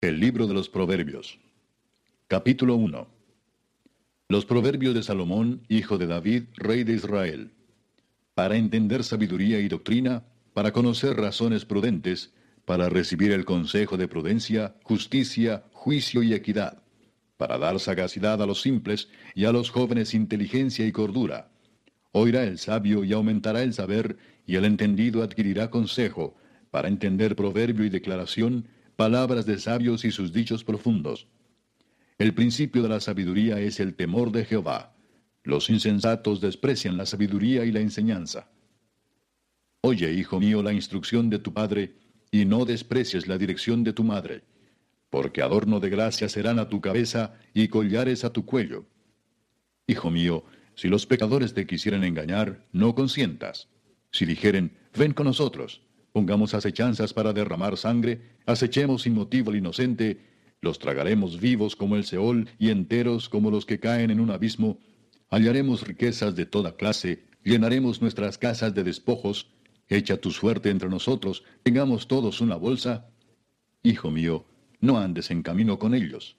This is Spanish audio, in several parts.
El libro de los Proverbios. Capítulo 1. Los Proverbios de Salomón, hijo de David, rey de Israel. Para entender sabiduría y doctrina, para conocer razones prudentes, para recibir el consejo de prudencia, justicia, juicio y equidad, para dar sagacidad a los simples y a los jóvenes inteligencia y cordura. Oirá el sabio y aumentará el saber, y el entendido adquirirá consejo, para entender proverbio y declaración, palabras de sabios y sus dichos profundos. El principio de la sabiduría es el temor de Jehová. Los insensatos desprecian la sabiduría y la enseñanza. Oye, hijo mío, la instrucción de tu padre, y no desprecies la dirección de tu madre, porque adorno de gracia serán a tu cabeza y collares a tu cuello. Hijo mío, si los pecadores te quisieren engañar, no consientas. Si dijeren, ven con nosotros, Pongamos acechanzas para derramar sangre, acechemos sin motivo al inocente, los tragaremos vivos como el Seol y enteros como los que caen en un abismo, hallaremos riquezas de toda clase, llenaremos nuestras casas de despojos, echa tu suerte entre nosotros, tengamos todos una bolsa. Hijo mío, no andes en camino con ellos.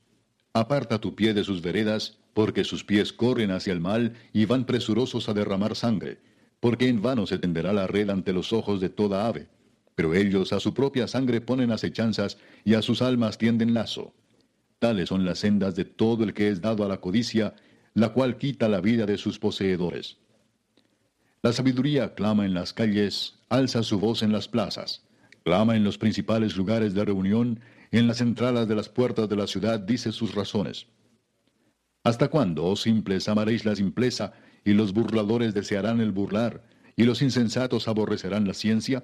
Aparta tu pie de sus veredas, porque sus pies corren hacia el mal y van presurosos a derramar sangre, porque en vano se tenderá la red ante los ojos de toda ave pero ellos a su propia sangre ponen acechanzas y a sus almas tienden lazo. Tales son las sendas de todo el que es dado a la codicia, la cual quita la vida de sus poseedores. La sabiduría clama en las calles, alza su voz en las plazas, clama en los principales lugares de reunión, en las entradas de las puertas de la ciudad dice sus razones. ¿Hasta cuándo, oh simples, amaréis la simpleza, y los burladores desearán el burlar, y los insensatos aborrecerán la ciencia?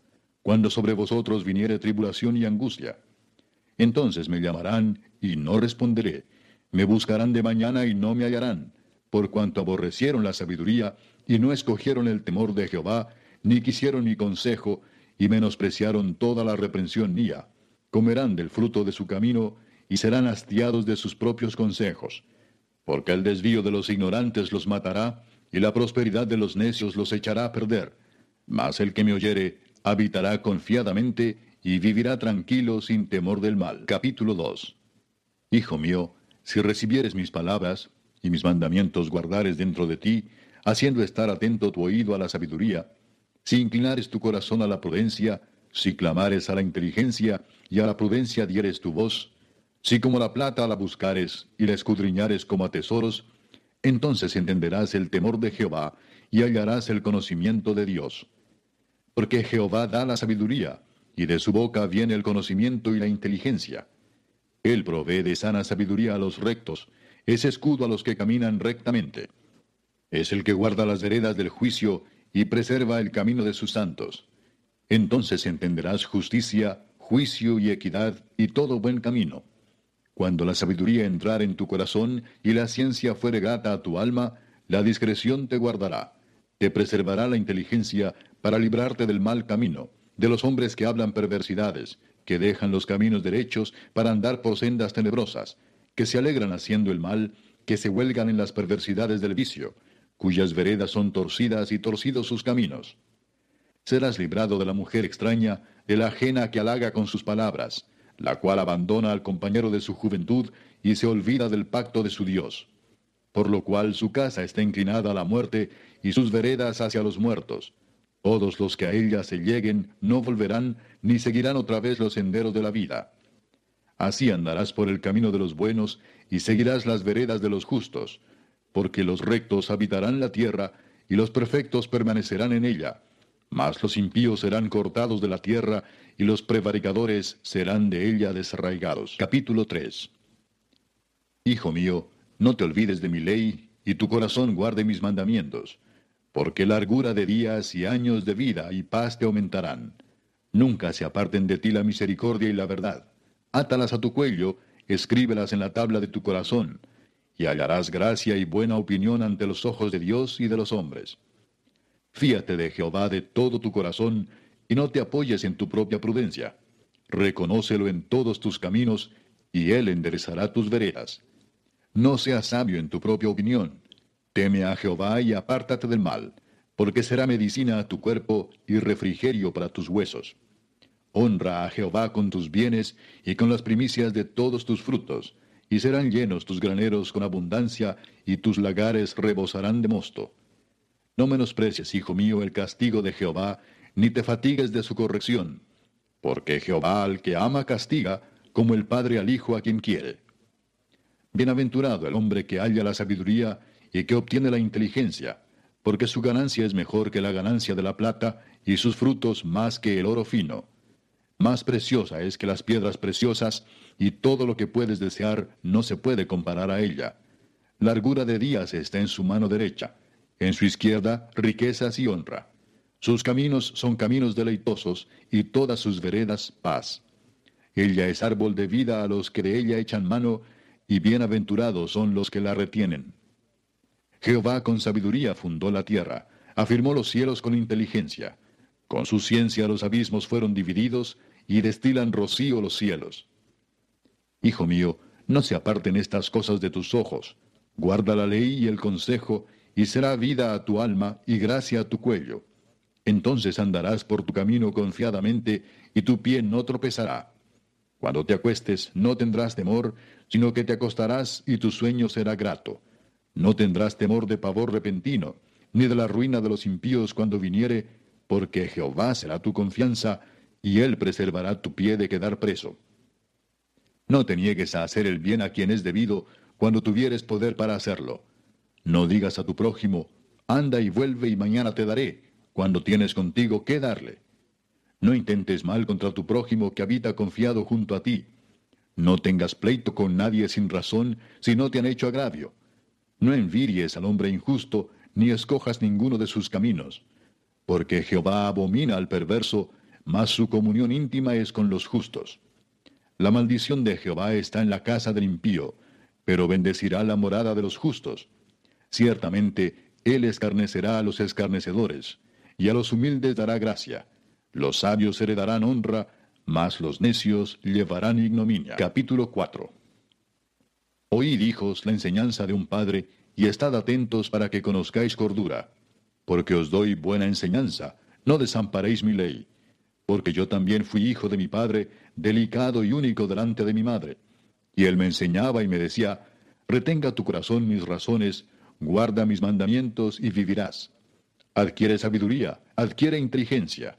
cuando sobre vosotros viniere tribulación y angustia. Entonces me llamarán y no responderé. Me buscarán de mañana y no me hallarán, por cuanto aborrecieron la sabiduría y no escogieron el temor de Jehová, ni quisieron mi consejo, y menospreciaron toda la reprensión mía. Comerán del fruto de su camino y serán hastiados de sus propios consejos. Porque el desvío de los ignorantes los matará, y la prosperidad de los necios los echará a perder. Mas el que me oyere habitará confiadamente y vivirá tranquilo sin temor del mal. Capítulo 2. Hijo mío, si recibieres mis palabras y mis mandamientos guardares dentro de ti, haciendo estar atento tu oído a la sabiduría, si inclinares tu corazón a la prudencia, si clamares a la inteligencia y a la prudencia dieres tu voz, si como la plata la buscares y la escudriñares como a tesoros, entonces entenderás el temor de Jehová y hallarás el conocimiento de Dios porque Jehová da la sabiduría, y de su boca viene el conocimiento y la inteligencia. Él provee de sana sabiduría a los rectos, es escudo a los que caminan rectamente. Es el que guarda las veredas del juicio y preserva el camino de sus santos. Entonces entenderás justicia, juicio y equidad y todo buen camino. Cuando la sabiduría entrar en tu corazón y la ciencia fuere grata a tu alma, la discreción te guardará. Te preservará la inteligencia para librarte del mal camino, de los hombres que hablan perversidades, que dejan los caminos derechos para andar por sendas tenebrosas, que se alegran haciendo el mal, que se huelgan en las perversidades del vicio, cuyas veredas son torcidas y torcidos sus caminos. Serás librado de la mujer extraña, de la ajena que halaga con sus palabras, la cual abandona al compañero de su juventud y se olvida del pacto de su Dios. Por lo cual su casa está inclinada a la muerte y sus veredas hacia los muertos. Todos los que a ella se lleguen no volverán ni seguirán otra vez los senderos de la vida. Así andarás por el camino de los buenos y seguirás las veredas de los justos, porque los rectos habitarán la tierra y los perfectos permanecerán en ella. Mas los impíos serán cortados de la tierra y los prevaricadores serán de ella desarraigados. Capítulo 3 Hijo mío, no te olvides de mi ley y tu corazón guarde mis mandamientos porque largura de días y años de vida y paz te aumentarán. Nunca se aparten de ti la misericordia y la verdad. Átalas a tu cuello, escríbelas en la tabla de tu corazón, y hallarás gracia y buena opinión ante los ojos de Dios y de los hombres. Fíate de Jehová de todo tu corazón, y no te apoyes en tu propia prudencia. Reconócelo en todos tus caminos, y él enderezará tus veredas. No seas sabio en tu propia opinión. Teme a Jehová y apártate del mal, porque será medicina a tu cuerpo y refrigerio para tus huesos. Honra a Jehová con tus bienes y con las primicias de todos tus frutos, y serán llenos tus graneros con abundancia, y tus lagares rebosarán de mosto. No menosprecies, hijo mío, el castigo de Jehová, ni te fatigues de su corrección, porque Jehová al que ama castiga, como el padre al hijo a quien quiere. Bienaventurado el hombre que halla la sabiduría y que obtiene la inteligencia, porque su ganancia es mejor que la ganancia de la plata, y sus frutos más que el oro fino. Más preciosa es que las piedras preciosas, y todo lo que puedes desear no se puede comparar a ella. Largura de días está en su mano derecha, en su izquierda riquezas y honra. Sus caminos son caminos deleitosos, y todas sus veredas paz. Ella es árbol de vida a los que de ella echan mano, y bienaventurados son los que la retienen. Jehová con sabiduría fundó la tierra, afirmó los cielos con inteligencia. Con su ciencia los abismos fueron divididos, y destilan rocío los cielos. Hijo mío, no se aparten estas cosas de tus ojos. Guarda la ley y el consejo, y será vida a tu alma y gracia a tu cuello. Entonces andarás por tu camino confiadamente, y tu pie no tropezará. Cuando te acuestes no tendrás temor, sino que te acostarás y tu sueño será grato. No tendrás temor de pavor repentino, ni de la ruina de los impíos cuando viniere, porque Jehová será tu confianza, y él preservará tu pie de quedar preso. No te niegues a hacer el bien a quien es debido, cuando tuvieres poder para hacerlo. No digas a tu prójimo, anda y vuelve y mañana te daré, cuando tienes contigo qué darle. No intentes mal contra tu prójimo que habita confiado junto a ti. No tengas pleito con nadie sin razón si no te han hecho agravio. No enviries al hombre injusto, ni escojas ninguno de sus caminos. Porque Jehová abomina al perverso, mas su comunión íntima es con los justos. La maldición de Jehová está en la casa del impío, pero bendecirá la morada de los justos. Ciertamente, él escarnecerá a los escarnecedores, y a los humildes dará gracia. Los sabios heredarán honra, mas los necios llevarán ignominia. Capítulo 4 Oíd, hijos, la enseñanza de un padre, y estad atentos para que conozcáis cordura. Porque os doy buena enseñanza, no desamparéis mi ley. Porque yo también fui hijo de mi padre, delicado y único delante de mi madre. Y él me enseñaba y me decía, retenga tu corazón mis razones, guarda mis mandamientos y vivirás. Adquiere sabiduría, adquiere inteligencia.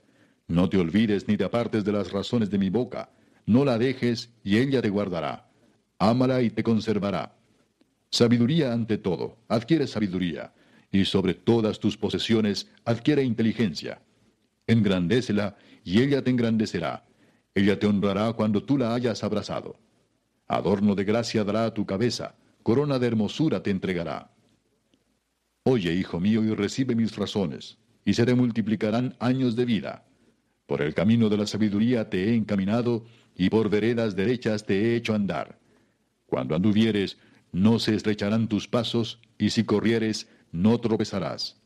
No te olvides ni te apartes de las razones de mi boca. No la dejes y ella te guardará ámala y te conservará. Sabiduría ante todo, adquiere sabiduría, y sobre todas tus posesiones adquiere inteligencia. Engrandécela, y ella te engrandecerá. Ella te honrará cuando tú la hayas abrazado. Adorno de gracia dará a tu cabeza, corona de hermosura te entregará. Oye, hijo mío, y recibe mis razones, y se te multiplicarán años de vida. Por el camino de la sabiduría te he encaminado, y por veredas derechas te he hecho andar. Cuando anduvieres, no se estrecharán tus pasos, y si corrieres, no tropezarás.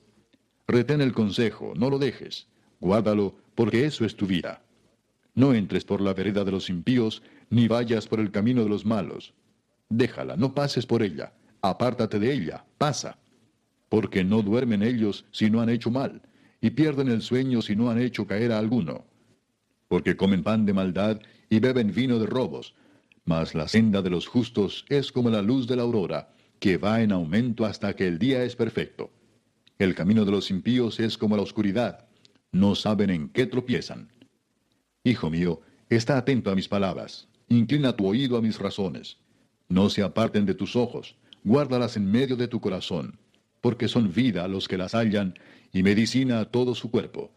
Retén el consejo, no lo dejes, guárdalo, porque eso es tu vida. No entres por la vereda de los impíos, ni vayas por el camino de los malos. Déjala, no pases por ella, apártate de ella, pasa. Porque no duermen ellos si no han hecho mal, y pierden el sueño si no han hecho caer a alguno. Porque comen pan de maldad y beben vino de robos, mas la senda de los justos es como la luz de la aurora, que va en aumento hasta que el día es perfecto. El camino de los impíos es como la oscuridad, no saben en qué tropiezan. Hijo mío, está atento a mis palabras, inclina tu oído a mis razones. No se aparten de tus ojos, guárdalas en medio de tu corazón, porque son vida los que las hallan y medicina a todo su cuerpo.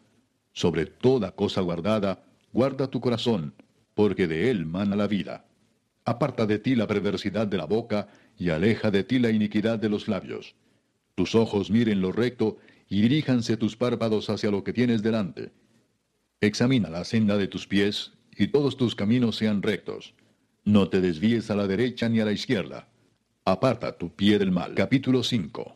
Sobre toda cosa guardada, guarda tu corazón, porque de él mana la vida. Aparta de ti la perversidad de la boca, y aleja de ti la iniquidad de los labios. Tus ojos miren lo recto, y diríjanse tus párpados hacia lo que tienes delante. Examina la senda de tus pies, y todos tus caminos sean rectos. No te desvíes a la derecha ni a la izquierda. Aparta tu pie del mal. Capítulo 5.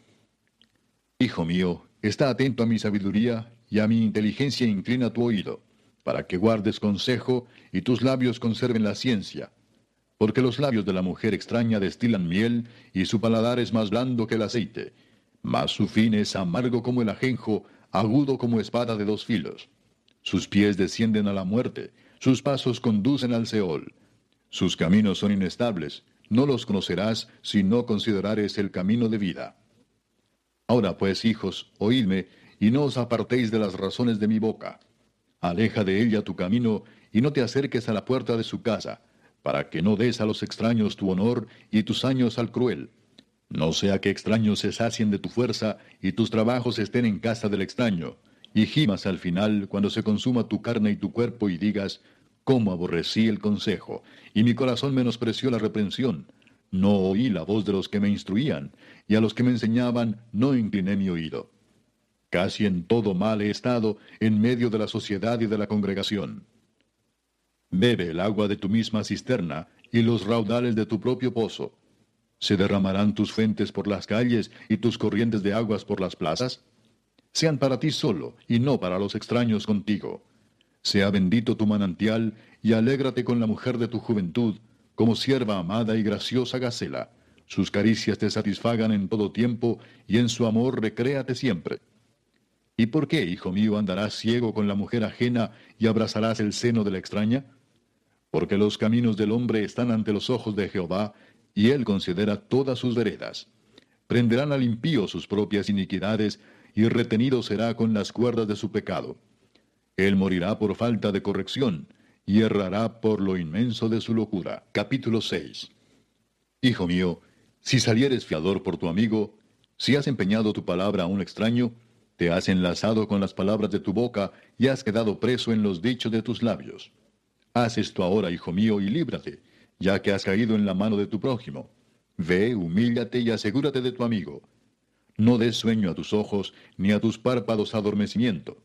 Hijo mío, está atento a mi sabiduría y a mi inteligencia inclina tu oído, para que guardes consejo y tus labios conserven la ciencia. Porque los labios de la mujer extraña destilan miel y su paladar es más blando que el aceite, mas su fin es amargo como el ajenjo, agudo como espada de dos filos. Sus pies descienden a la muerte, sus pasos conducen al Seol. Sus caminos son inestables, no los conocerás si no considerares el camino de vida. Ahora pues, hijos, oídme, y no os apartéis de las razones de mi boca. Aleja de ella tu camino, y no te acerques a la puerta de su casa, para que no des a los extraños tu honor y tus años al cruel. No sea que extraños se sacien de tu fuerza y tus trabajos estén en casa del extraño, y gimas al final cuando se consuma tu carne y tu cuerpo y digas, cómo aborrecí el consejo, y mi corazón menospreció la reprensión. No oí la voz de los que me instruían, y a los que me enseñaban no incliné mi oído. Casi en todo mal he estado en medio de la sociedad y de la congregación. Bebe el agua de tu misma cisterna y los raudales de tu propio pozo. ¿Se derramarán tus fuentes por las calles y tus corrientes de aguas por las plazas? Sean para ti solo y no para los extraños contigo sea bendito tu manantial, y alégrate con la mujer de tu juventud, como sierva amada y graciosa gacela. Sus caricias te satisfagan en todo tiempo, y en su amor recréate siempre. ¿Y por qué, hijo mío, andarás ciego con la mujer ajena y abrazarás el seno de la extraña? Porque los caminos del hombre están ante los ojos de Jehová, y él considera todas sus veredas. Prenderán al impío sus propias iniquidades, y retenido será con las cuerdas de su pecado. Él morirá por falta de corrección y errará por lo inmenso de su locura. Capítulo 6. Hijo mío, si salieres fiador por tu amigo, si has empeñado tu palabra a un extraño, te has enlazado con las palabras de tu boca y has quedado preso en los dichos de tus labios. Haz esto ahora, hijo mío, y líbrate, ya que has caído en la mano de tu prójimo. Ve, humíllate y asegúrate de tu amigo. No des sueño a tus ojos, ni a tus párpados adormecimiento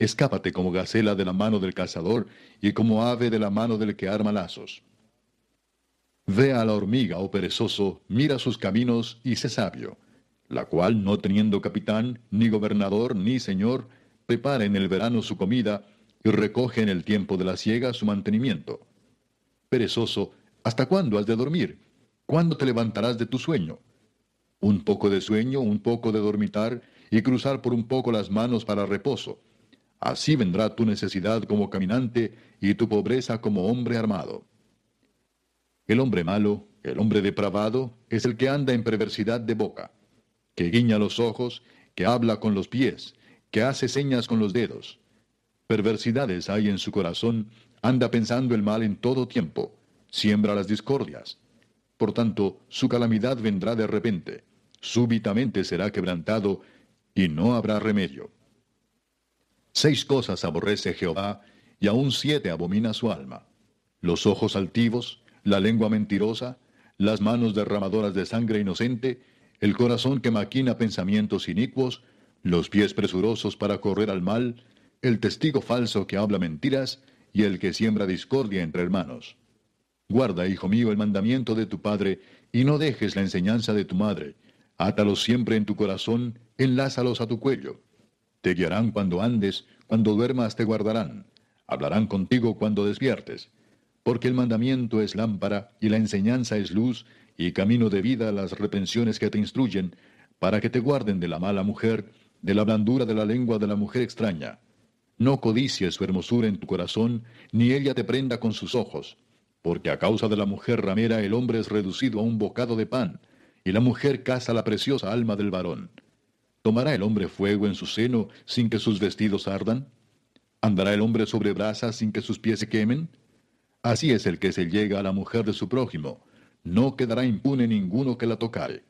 Escápate como gacela de la mano del cazador y como ave de la mano del que arma lazos. Ve a la hormiga, oh perezoso, mira sus caminos y sé sabio, la cual, no teniendo capitán, ni gobernador, ni señor, prepara en el verano su comida y recoge en el tiempo de la siega su mantenimiento. Perezoso, ¿hasta cuándo has de dormir? ¿Cuándo te levantarás de tu sueño? Un poco de sueño, un poco de dormitar, y cruzar por un poco las manos para reposo Así vendrá tu necesidad como caminante y tu pobreza como hombre armado. El hombre malo, el hombre depravado, es el que anda en perversidad de boca, que guiña los ojos, que habla con los pies, que hace señas con los dedos. Perversidades hay en su corazón, anda pensando el mal en todo tiempo, siembra las discordias. Por tanto, su calamidad vendrá de repente, súbitamente será quebrantado, y no habrá remedio. Seis cosas aborrece Jehová, y aún siete abomina su alma. Los ojos altivos, la lengua mentirosa, las manos derramadoras de sangre inocente, el corazón que maquina pensamientos inicuos, los pies presurosos para correr al mal, el testigo falso que habla mentiras, y el que siembra discordia entre hermanos. Guarda, hijo mío, el mandamiento de tu padre, y no dejes la enseñanza de tu madre. Átalos siempre en tu corazón, enlázalos a tu cuello. Te guiarán cuando andes, cuando duermas te guardarán. Hablarán contigo cuando despiertes. Porque el mandamiento es lámpara y la enseñanza es luz y camino de vida las retenciones que te instruyen, para que te guarden de la mala mujer, de la blandura de la lengua de la mujer extraña. No codicies su hermosura en tu corazón, ni ella te prenda con sus ojos, porque a causa de la mujer ramera el hombre es reducido a un bocado de pan, y la mujer caza la preciosa alma del varón. ¿Tomará el hombre fuego en su seno sin que sus vestidos ardan? ¿Andará el hombre sobre brasas sin que sus pies se quemen? Así es el que se llega a la mujer de su prójimo. No quedará impune ninguno que la tocare.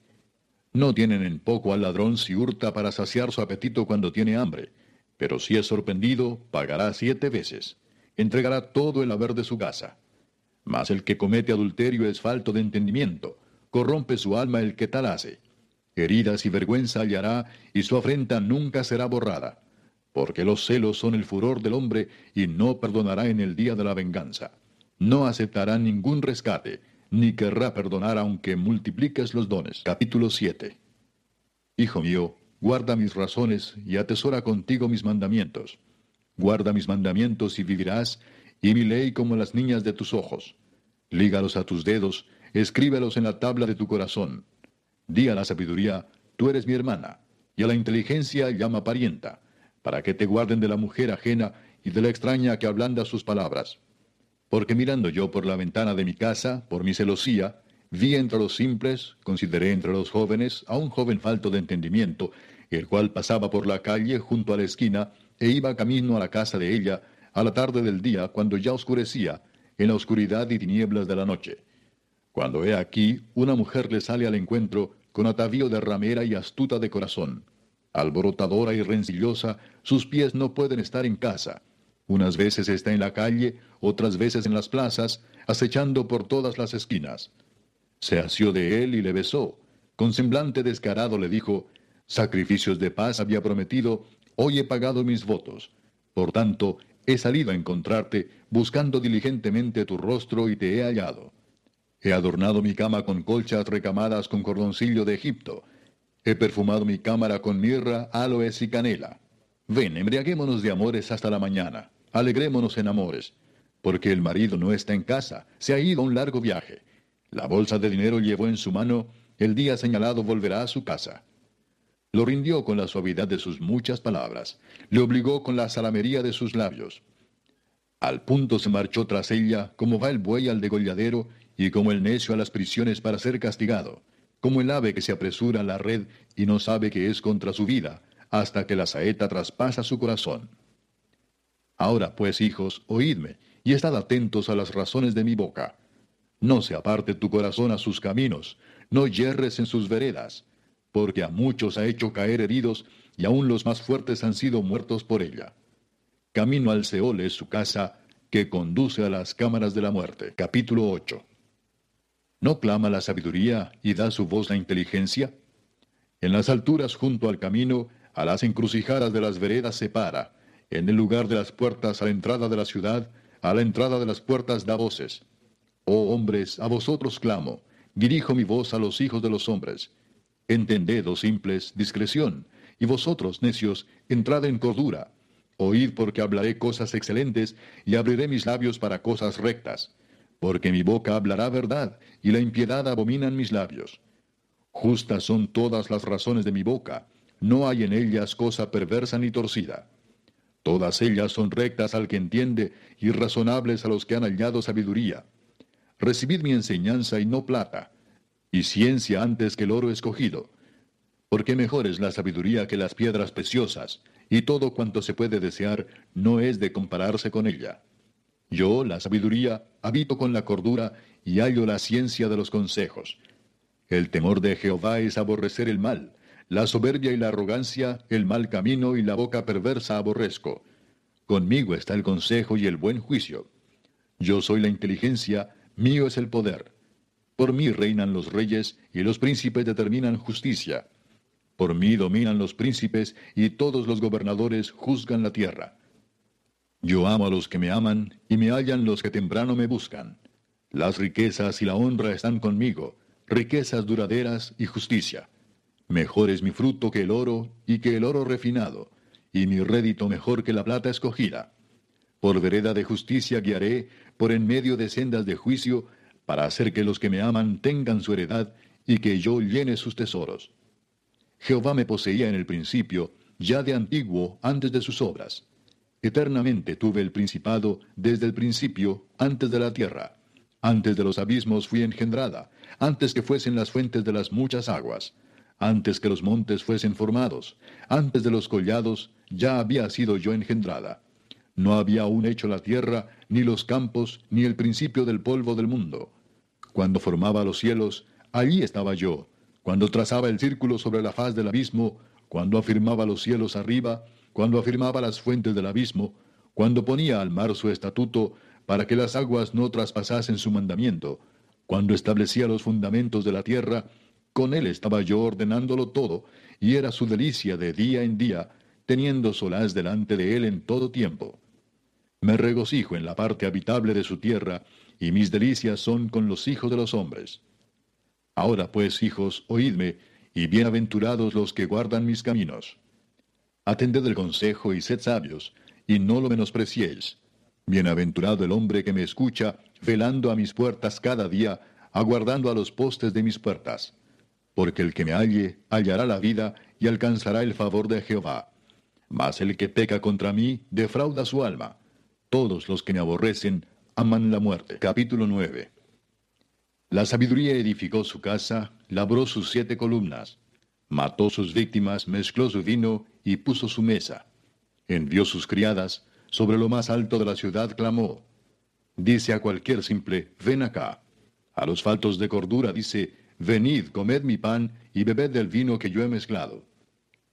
No tienen en poco al ladrón si hurta para saciar su apetito cuando tiene hambre, pero si es sorprendido, pagará siete veces. Entregará todo el haber de su casa. Mas el que comete adulterio es falto de entendimiento, corrompe su alma el que tal hace. Heridas y vergüenza hallará, y su afrenta nunca será borrada, porque los celos son el furor del hombre, y no perdonará en el día de la venganza. no aceptará ningún rescate, ni querrá perdonar aunque multipliques los dones. Capítulo 7. Hijo mío, guarda mis razones y atesora contigo mis mandamientos. Guarda mis mandamientos y vivirás, y mi ley como las niñas de tus ojos. Lígalos a tus dedos, escríbelos en la tabla de tu corazón. Di a la sabiduría, tú eres mi hermana, y a la inteligencia llama parienta, para que te guarden de la mujer ajena y de la extraña que ablanda sus palabras. Porque mirando yo por la ventana de mi casa, por mi celosía, vi entre los simples, consideré entre los jóvenes a un joven falto de entendimiento, el cual pasaba por la calle junto a la esquina e iba camino a la casa de ella a la tarde del día cuando ya oscurecía, en la oscuridad y tinieblas de la noche. Cuando he aquí, una mujer le sale al encuentro con atavío de ramera y astuta de corazón. Alborotadora y rencillosa, sus pies no pueden estar en casa. Unas veces está en la calle, otras veces en las plazas, acechando por todas las esquinas. Se asió de él y le besó. Con semblante descarado le dijo, Sacrificios de paz había prometido, hoy he pagado mis votos. Por tanto, he salido a encontrarte, buscando diligentemente tu rostro y te he hallado. He adornado mi cama con colchas recamadas con cordoncillo de Egipto. He perfumado mi cámara con mirra, aloes y canela. Ven, embriaguémonos de amores hasta la mañana. Alegrémonos en amores. Porque el marido no está en casa, se ha ido a un largo viaje. La bolsa de dinero llevó en su mano, el día señalado volverá a su casa. Lo rindió con la suavidad de sus muchas palabras, le obligó con la salamería de sus labios. Al punto se marchó tras ella, como va el buey al degolladero, y como el necio a las prisiones para ser castigado, como el ave que se apresura a la red y no sabe que es contra su vida, hasta que la saeta traspasa su corazón. Ahora pues, hijos, oídme, y estad atentos a las razones de mi boca. No se aparte tu corazón a sus caminos, no yerres en sus veredas, porque a muchos ha hecho caer heridos, y aun los más fuertes han sido muertos por ella. Camino al Seol es su casa, que conduce a las cámaras de la muerte. Capítulo 8. ¿No clama la sabiduría y da su voz la inteligencia? En las alturas junto al camino, a las encrucijadas de las veredas se para, en el lugar de las puertas a la entrada de la ciudad, a la entrada de las puertas da voces. Oh hombres, a vosotros clamo, dirijo mi voz a los hijos de los hombres. Entended, oh simples, discreción, y vosotros, necios, entrad en cordura. Oíd porque hablaré cosas excelentes, y abriré mis labios para cosas rectas. Porque mi boca hablará verdad, y la impiedad abominan mis labios. Justas son todas las razones de mi boca, no hay en ellas cosa perversa ni torcida. Todas ellas son rectas al que entiende, y razonables a los que han hallado sabiduría. Recibid mi enseñanza y no plata, y ciencia antes que el oro escogido. Porque mejor es la sabiduría que las piedras preciosas, y todo cuanto se puede desear no es de compararse con ella. Yo, la sabiduría, habito con la cordura y hallo la ciencia de los consejos. El temor de Jehová es aborrecer el mal, la soberbia y la arrogancia, el mal camino y la boca perversa aborrezco. Conmigo está el consejo y el buen juicio. Yo soy la inteligencia, Mío es el poder. Por mí reinan los reyes y los príncipes determinan justicia. Por mí dominan los príncipes y todos los gobernadores juzgan la tierra. Yo amo a los que me aman y me hallan los que temprano me buscan. Las riquezas y la honra están conmigo, riquezas duraderas y justicia. Mejor es mi fruto que el oro y que el oro refinado, y mi rédito mejor que la plata escogida. Por vereda de justicia guiaré, por en medio de sendas de juicio, para hacer que los que me aman tengan su heredad y que yo llene sus tesoros. Jehová me poseía en el principio, ya de antiguo, antes de sus obras. Eternamente tuve el principado desde el principio, antes de la tierra. Antes de los abismos fui engendrada, antes que fuesen las fuentes de las muchas aguas, antes que los montes fuesen formados, antes de los collados, ya había sido yo engendrada. No había aún hecho la tierra, ni los campos, ni el principio del polvo del mundo. Cuando formaba los cielos, allí estaba yo. Cuando trazaba el círculo sobre la faz del abismo, cuando afirmaba los cielos arriba, cuando afirmaba las fuentes del abismo, cuando ponía al mar su estatuto para que las aguas no traspasasen su mandamiento, cuando establecía los fundamentos de la tierra, con él estaba yo ordenándolo todo, y era su delicia de día en día, teniendo solaz delante de él en todo tiempo. Me regocijo en la parte habitable de su tierra, y mis delicias son con los hijos de los hombres. Ahora pues, hijos, oídme, y bienaventurados los que guardan mis caminos. Atended el consejo y sed sabios, y no lo menospreciéis. Bienaventurado el hombre que me escucha, velando a mis puertas cada día, aguardando a los postes de mis puertas. Porque el que me halle, hallará la vida y alcanzará el favor de Jehová. Mas el que peca contra mí, defrauda su alma. Todos los que me aborrecen, aman la muerte. Capítulo 9. La sabiduría edificó su casa, labró sus siete columnas, mató sus víctimas, mezcló su vino y puso su mesa. Envió sus criadas, sobre lo más alto de la ciudad clamó. Dice a cualquier simple, ven acá. A los faltos de cordura dice, venid, comed mi pan y bebed del vino que yo he mezclado.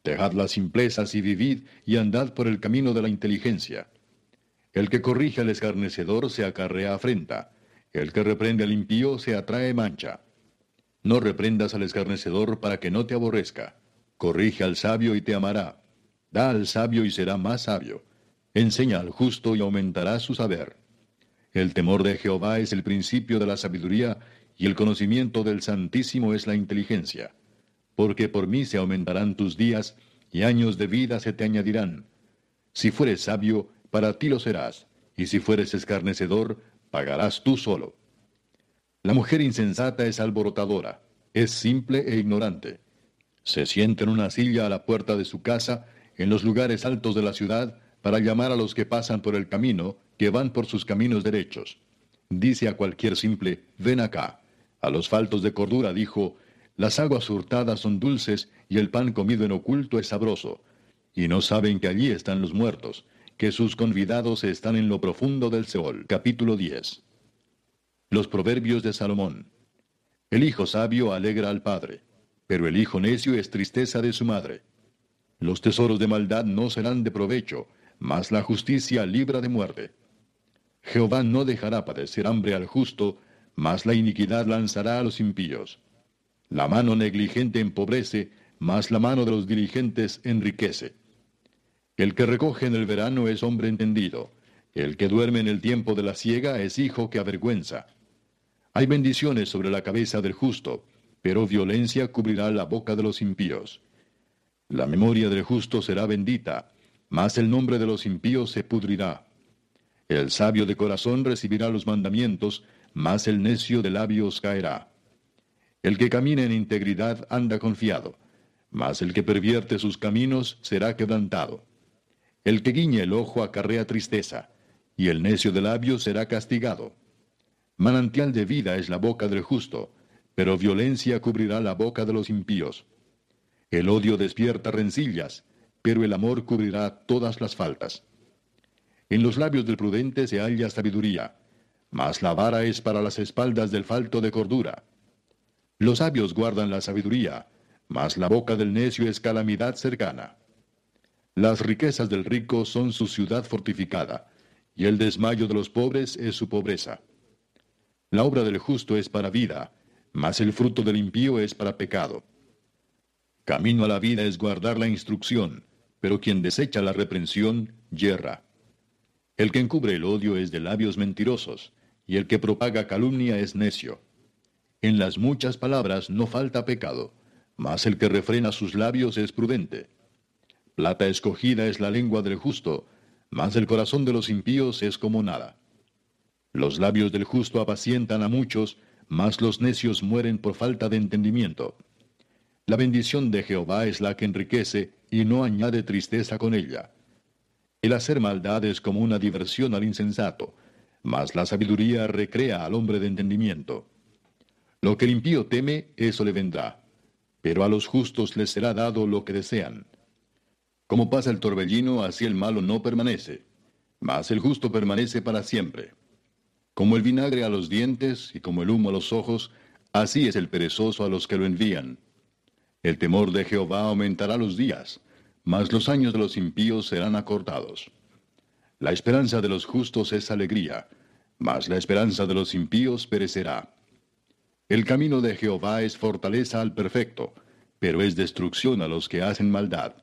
Dejad las simplezas y vivid y andad por el camino de la inteligencia. El que corrige al escarnecedor se acarrea afrenta, el que reprende al impío se atrae mancha. No reprendas al escarnecedor para que no te aborrezca. Corrige al sabio y te amará. Da al sabio y será más sabio. Enseña al justo y aumentará su saber. El temor de Jehová es el principio de la sabiduría, y el conocimiento del Santísimo es la inteligencia. Porque por mí se aumentarán tus días, y años de vida se te añadirán. Si fueres sabio, para ti lo serás, y si fueres escarnecedor, pagarás tú solo. La mujer insensata es alborotadora, es simple e ignorante. Se sienta en una silla a la puerta de su casa, en los lugares altos de la ciudad, para llamar a los que pasan por el camino, que van por sus caminos derechos. Dice a cualquier simple, ven acá. A los faltos de cordura dijo, las aguas hurtadas son dulces y el pan comido en oculto es sabroso. Y no saben que allí están los muertos, que sus convidados están en lo profundo del Seol. Capítulo 10. Los proverbios de Salomón. El hijo sabio alegra al padre, pero el hijo necio es tristeza de su madre. Los tesoros de maldad no serán de provecho, mas la justicia libra de muerte. Jehová no dejará padecer hambre al justo, mas la iniquidad lanzará a los impíos. La mano negligente empobrece, mas la mano de los diligentes enriquece. El que recoge en el verano es hombre entendido, el que duerme en el tiempo de la siega es hijo que avergüenza. Hay bendiciones sobre la cabeza del justo, pero violencia cubrirá la boca de los impíos. La memoria del justo será bendita, mas el nombre de los impíos se pudrirá. El sabio de corazón recibirá los mandamientos, mas el necio de labios caerá. El que camina en integridad anda confiado, mas el que pervierte sus caminos será quebrantado. El que guiñe el ojo acarrea tristeza, y el necio de labios será castigado. Manantial de vida es la boca del justo, pero violencia cubrirá la boca de los impíos. El odio despierta rencillas, pero el amor cubrirá todas las faltas. En los labios del prudente se halla sabiduría, mas la vara es para las espaldas del falto de cordura. Los sabios guardan la sabiduría, mas la boca del necio es calamidad cercana. Las riquezas del rico son su ciudad fortificada, y el desmayo de los pobres es su pobreza. La obra del justo es para vida, mas el fruto del impío es para pecado. Camino a la vida es guardar la instrucción, pero quien desecha la reprensión, yerra. El que encubre el odio es de labios mentirosos, y el que propaga calumnia es necio. En las muchas palabras no falta pecado, mas el que refrena sus labios es prudente. Plata escogida es la lengua del justo, mas el corazón de los impíos es como nada. Los labios del justo apacientan a muchos, mas los necios mueren por falta de entendimiento. La bendición de Jehová es la que enriquece y no añade tristeza con ella. El hacer maldad es como una diversión al insensato, mas la sabiduría recrea al hombre de entendimiento. Lo que el impío teme, eso le vendrá, pero a los justos les será dado lo que desean. Como pasa el torbellino, así el malo no permanece, mas el justo permanece para siempre. Como el vinagre a los dientes y como el humo a los ojos, así es el perezoso a los que lo envían. El temor de Jehová aumentará los días, mas los años de los impíos serán acortados. La esperanza de los justos es alegría, mas la esperanza de los impíos perecerá. El camino de Jehová es fortaleza al perfecto, pero es destrucción a los que hacen maldad.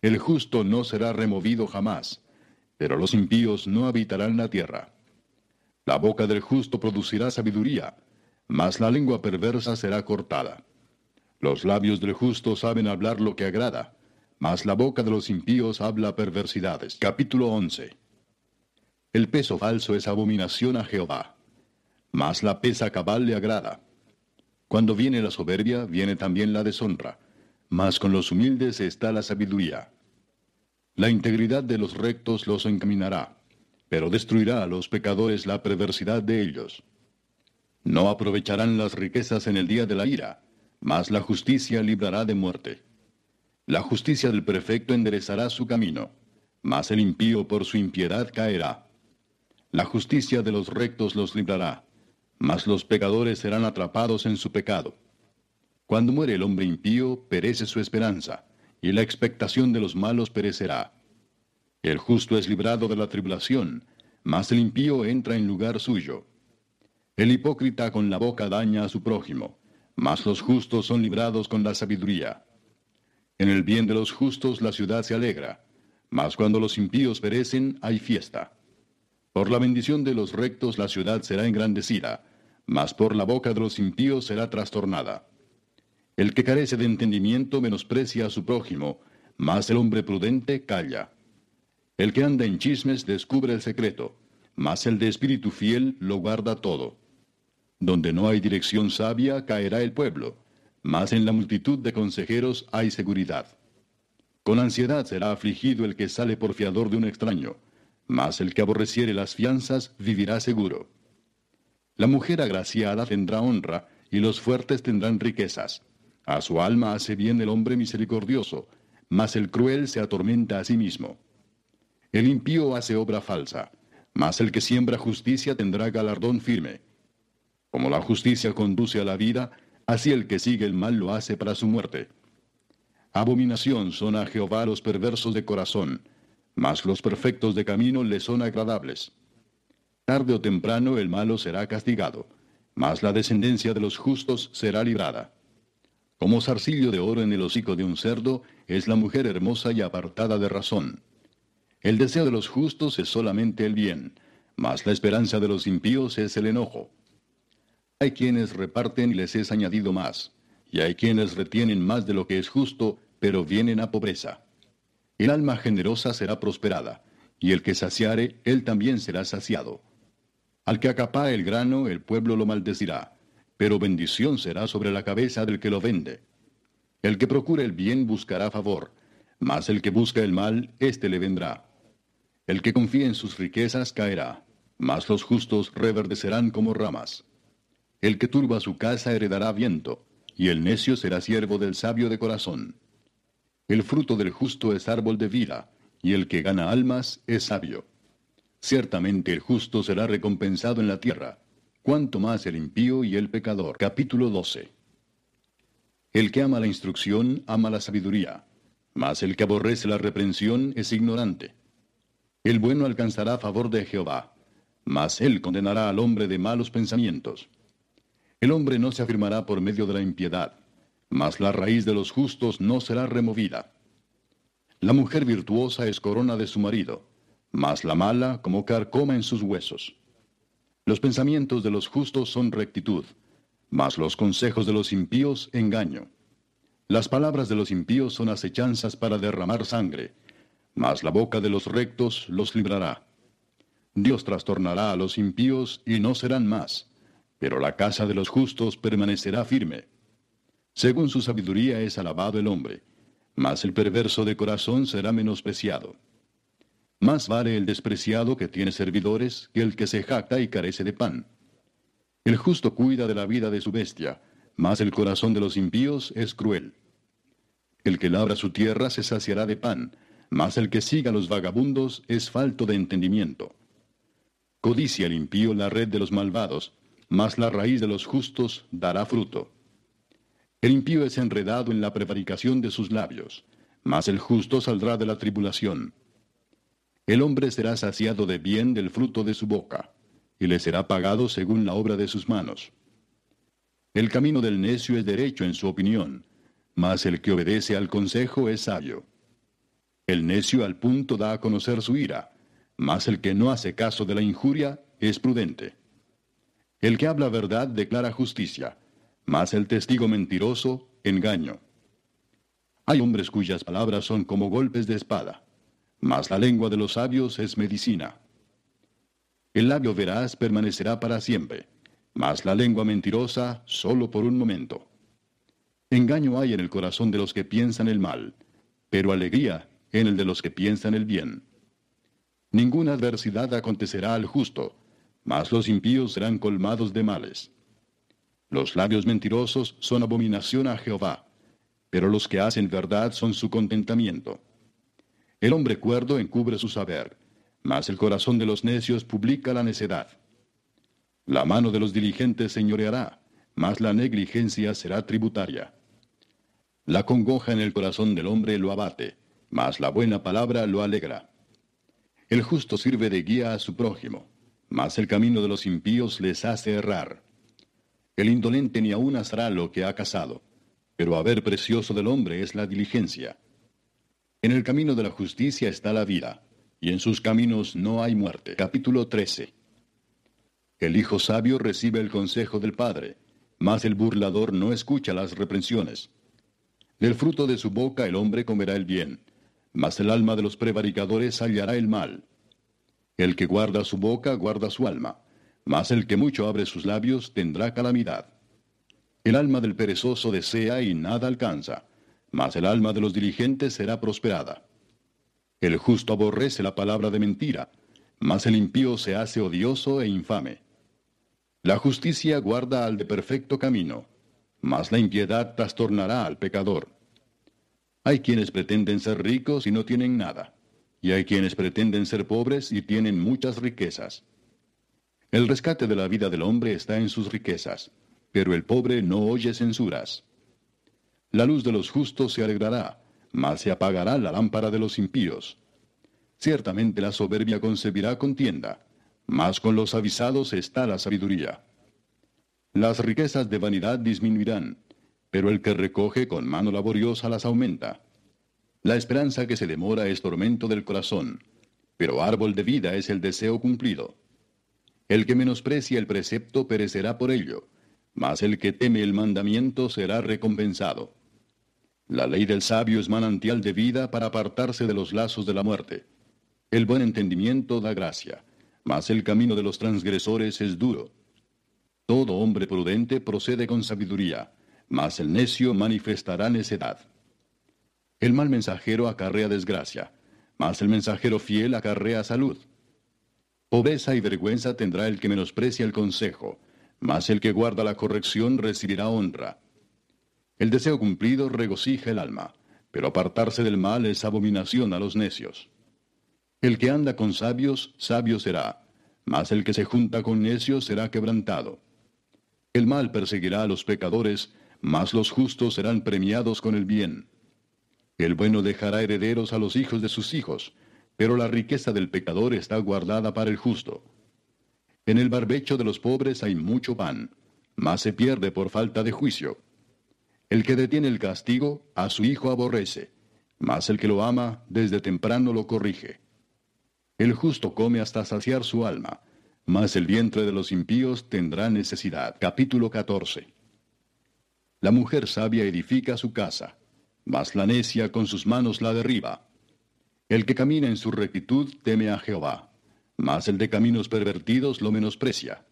El justo no será removido jamás, pero los impíos no habitarán la tierra. La boca del justo producirá sabiduría, mas la lengua perversa será cortada. Los labios del justo saben hablar lo que agrada, mas la boca de los impíos habla perversidades. Capítulo 11. El peso falso es abominación a Jehová, mas la pesa cabal le agrada. Cuando viene la soberbia, viene también la deshonra, mas con los humildes está la sabiduría. La integridad de los rectos los encaminará, pero destruirá a los pecadores la perversidad de ellos. No aprovecharán las riquezas en el día de la ira, mas la justicia librará de muerte. La justicia del perfecto enderezará su camino, mas el impío por su impiedad caerá. La justicia de los rectos los librará, mas los pecadores serán atrapados en su pecado. Cuando muere el hombre impío, perece su esperanza, y la expectación de los malos perecerá. El justo es librado de la tribulación, mas el impío entra en lugar suyo. El hipócrita con la boca daña a su prójimo, mas los justos son librados con la sabiduría. En el bien de los justos la ciudad se alegra, mas cuando los impíos perecen hay fiesta. Por la bendición de los rectos la ciudad será engrandecida, mas por la boca de los impíos será trastornada. El que carece de entendimiento menosprecia a su prójimo, mas el hombre prudente calla. El que anda en chismes descubre el secreto, mas el de espíritu fiel lo guarda todo. Donde no hay dirección sabia, caerá el pueblo, mas en la multitud de consejeros hay seguridad. Con ansiedad será afligido el que sale por fiador de un extraño, mas el que aborreciere las fianzas vivirá seguro. La mujer agraciada tendrá honra, y los fuertes tendrán riquezas. A su alma hace bien el hombre misericordioso, mas el cruel se atormenta a sí mismo. El impío hace obra falsa, mas el que siembra justicia tendrá galardón firme. Como la justicia conduce a la vida, así el que sigue el mal lo hace para su muerte. Abominación son a Jehová los perversos de corazón, mas los perfectos de camino le son agradables. Tarde o temprano el malo será castigado, mas la descendencia de los justos será librada. Como zarcillo de oro en el hocico de un cerdo, es la mujer hermosa y apartada de razón. El deseo de los justos es solamente el bien, mas la esperanza de los impíos es el enojo. Hay quienes reparten y les es añadido más, y hay quienes retienen más de lo que es justo, pero vienen a pobreza. El alma generosa será prosperada, y el que saciare, él también será saciado. Al que acapare el grano, el pueblo lo maldecirá, pero bendición será sobre la cabeza del que lo vende. El que procura el bien buscará favor, mas el que busca el mal, éste le vendrá. El que confía en sus riquezas caerá, mas los justos reverdecerán como ramas. El que turba su casa heredará viento, y el necio será siervo del sabio de corazón. El fruto del justo es árbol de vida, y el que gana almas es sabio. Ciertamente el justo será recompensado en la tierra, cuanto más el impío y el pecador. Capítulo 12. El que ama la instrucción ama la sabiduría, mas el que aborrece la reprensión es ignorante. El bueno alcanzará favor de Jehová, mas él condenará al hombre de malos pensamientos. El hombre no se afirmará por medio de la impiedad, mas la raíz de los justos no será removida. La mujer virtuosa es corona de su marido, mas la mala como carcoma en sus huesos. Los pensamientos de los justos son rectitud, mas los consejos de los impíos engaño. Las palabras de los impíos son acechanzas para derramar sangre, mas la boca de los rectos los librará. Dios trastornará a los impíos y no serán más pero la casa de los justos permanecerá firme. Según su sabiduría es alabado el hombre, mas el perverso de corazón será menospreciado. Más vale el despreciado que tiene servidores que el que se jacta y carece de pan. El justo cuida de la vida de su bestia, mas el corazón de los impíos es cruel. El que labra su tierra se saciará de pan, mas el que siga a los vagabundos es falto de entendimiento. Codicia el impío la red de los malvados, mas la raíz de los justos dará fruto. El impío es enredado en la prevaricación de sus labios, mas el justo saldrá de la tribulación. El hombre será saciado de bien del fruto de su boca, y le será pagado según la obra de sus manos. El camino del necio es derecho en su opinión, mas el que obedece al consejo es sabio. El necio al punto da a conocer su ira, mas el que no hace caso de la injuria es prudente. El que habla verdad declara justicia, mas el testigo mentiroso, engaño. Hay hombres cuyas palabras son como golpes de espada, mas la lengua de los sabios es medicina. El labio veraz permanecerá para siempre, mas la lengua mentirosa solo por un momento. Engaño hay en el corazón de los que piensan el mal, pero alegría en el de los que piensan el bien. Ninguna adversidad acontecerá al justo, mas los impíos serán colmados de males. Los labios mentirosos son abominación a Jehová, pero los que hacen verdad son su contentamiento. El hombre cuerdo encubre su saber, mas el corazón de los necios publica la necedad. La mano de los diligentes señoreará, mas la negligencia será tributaria. La congoja en el corazón del hombre lo abate, mas la buena palabra lo alegra. El justo sirve de guía a su prójimo, mas el camino de los impíos les hace errar. El indolente ni aun hará lo que ha casado, pero haber precioso del hombre es la diligencia. En el camino de la justicia está la vida, y en sus caminos no hay muerte. Capítulo 13. El hijo sabio recibe el consejo del padre, mas el burlador no escucha las reprensiones. Del fruto de su boca el hombre comerá el bien, mas el alma de los prevaricadores hallará el mal. El que guarda su boca guarda su alma, mas el que mucho abre sus labios tendrá calamidad. El alma del perezoso desea y nada alcanza, mas el alma de los diligentes será prosperada. El justo aborrece la palabra de mentira, mas el impío se hace odioso e infame. La justicia guarda al de perfecto camino, mas la impiedad trastornará al pecador. Hay quienes pretenden ser ricos y no tienen nada, y hay quienes pretenden ser pobres y tienen muchas riquezas. El rescate de la vida del hombre está en sus riquezas, pero el pobre no oye censuras. La luz de los justos se alegrará, mas se apagará la lámpara de los impíos. Ciertamente la soberbia concebirá contienda, mas con los avisados está la sabiduría. Las riquezas de vanidad disminuirán, pero el que recoge con mano laboriosa las aumenta. La esperanza que se demora es tormento del corazón, pero árbol de vida es el deseo cumplido. El que menosprecia el precepto perecerá por ello, mas el que teme el mandamiento será recompensado. La ley del sabio es manantial de vida para apartarse de los lazos de la muerte. El buen entendimiento da gracia, mas el camino de los transgresores es duro. Todo hombre prudente procede con sabiduría, mas el necio manifestará necedad. El mal mensajero acarrea desgracia, mas el mensajero fiel acarrea salud. Pobreza y vergüenza tendrá el que menosprecia el consejo, mas el que guarda la corrección recibirá honra. El deseo cumplido regocija el alma, pero apartarse del mal es abominación a los necios. El que anda con sabios, sabio será, mas el que se junta con necios será quebrantado. El mal perseguirá a los pecadores, mas los justos serán premiados con el bien. El bueno dejará herederos a los hijos de sus hijos, pero la riqueza del pecador está guardada para el justo. En el barbecho de los pobres hay mucho pan, mas se pierde por falta de juicio. El que detiene el castigo, a su hijo aborrece, mas el que lo ama, desde temprano lo corrige. El justo come hasta saciar su alma, mas el vientre de los impíos tendrá necesidad. Capítulo 14. La mujer sabia edifica su casa, mas la necia con sus manos la derriba. El que camina en su rectitud teme a Jehová, mas el de caminos pervertidos lo menosprecia.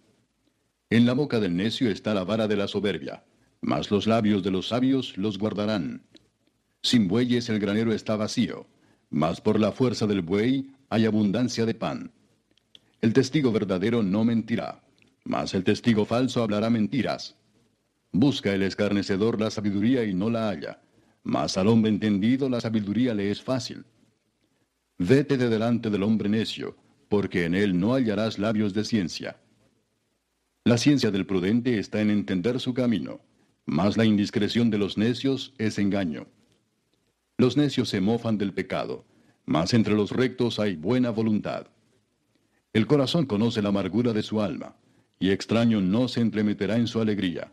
En la boca del necio está la vara de la soberbia, mas los labios de los sabios los guardarán. Sin bueyes el granero está vacío, mas por la fuerza del buey hay abundancia de pan. El testigo verdadero no mentirá, mas el testigo falso hablará mentiras. Busca el escarnecedor la sabiduría y no la halla, mas al hombre entendido la sabiduría le es fácil. Vete de delante del hombre necio, porque en él no hallarás labios de ciencia. La ciencia del prudente está en entender su camino, mas la indiscreción de los necios es engaño. Los necios se mofan del pecado, mas entre los rectos hay buena voluntad. El corazón conoce la amargura de su alma, y extraño no se entremeterá en su alegría.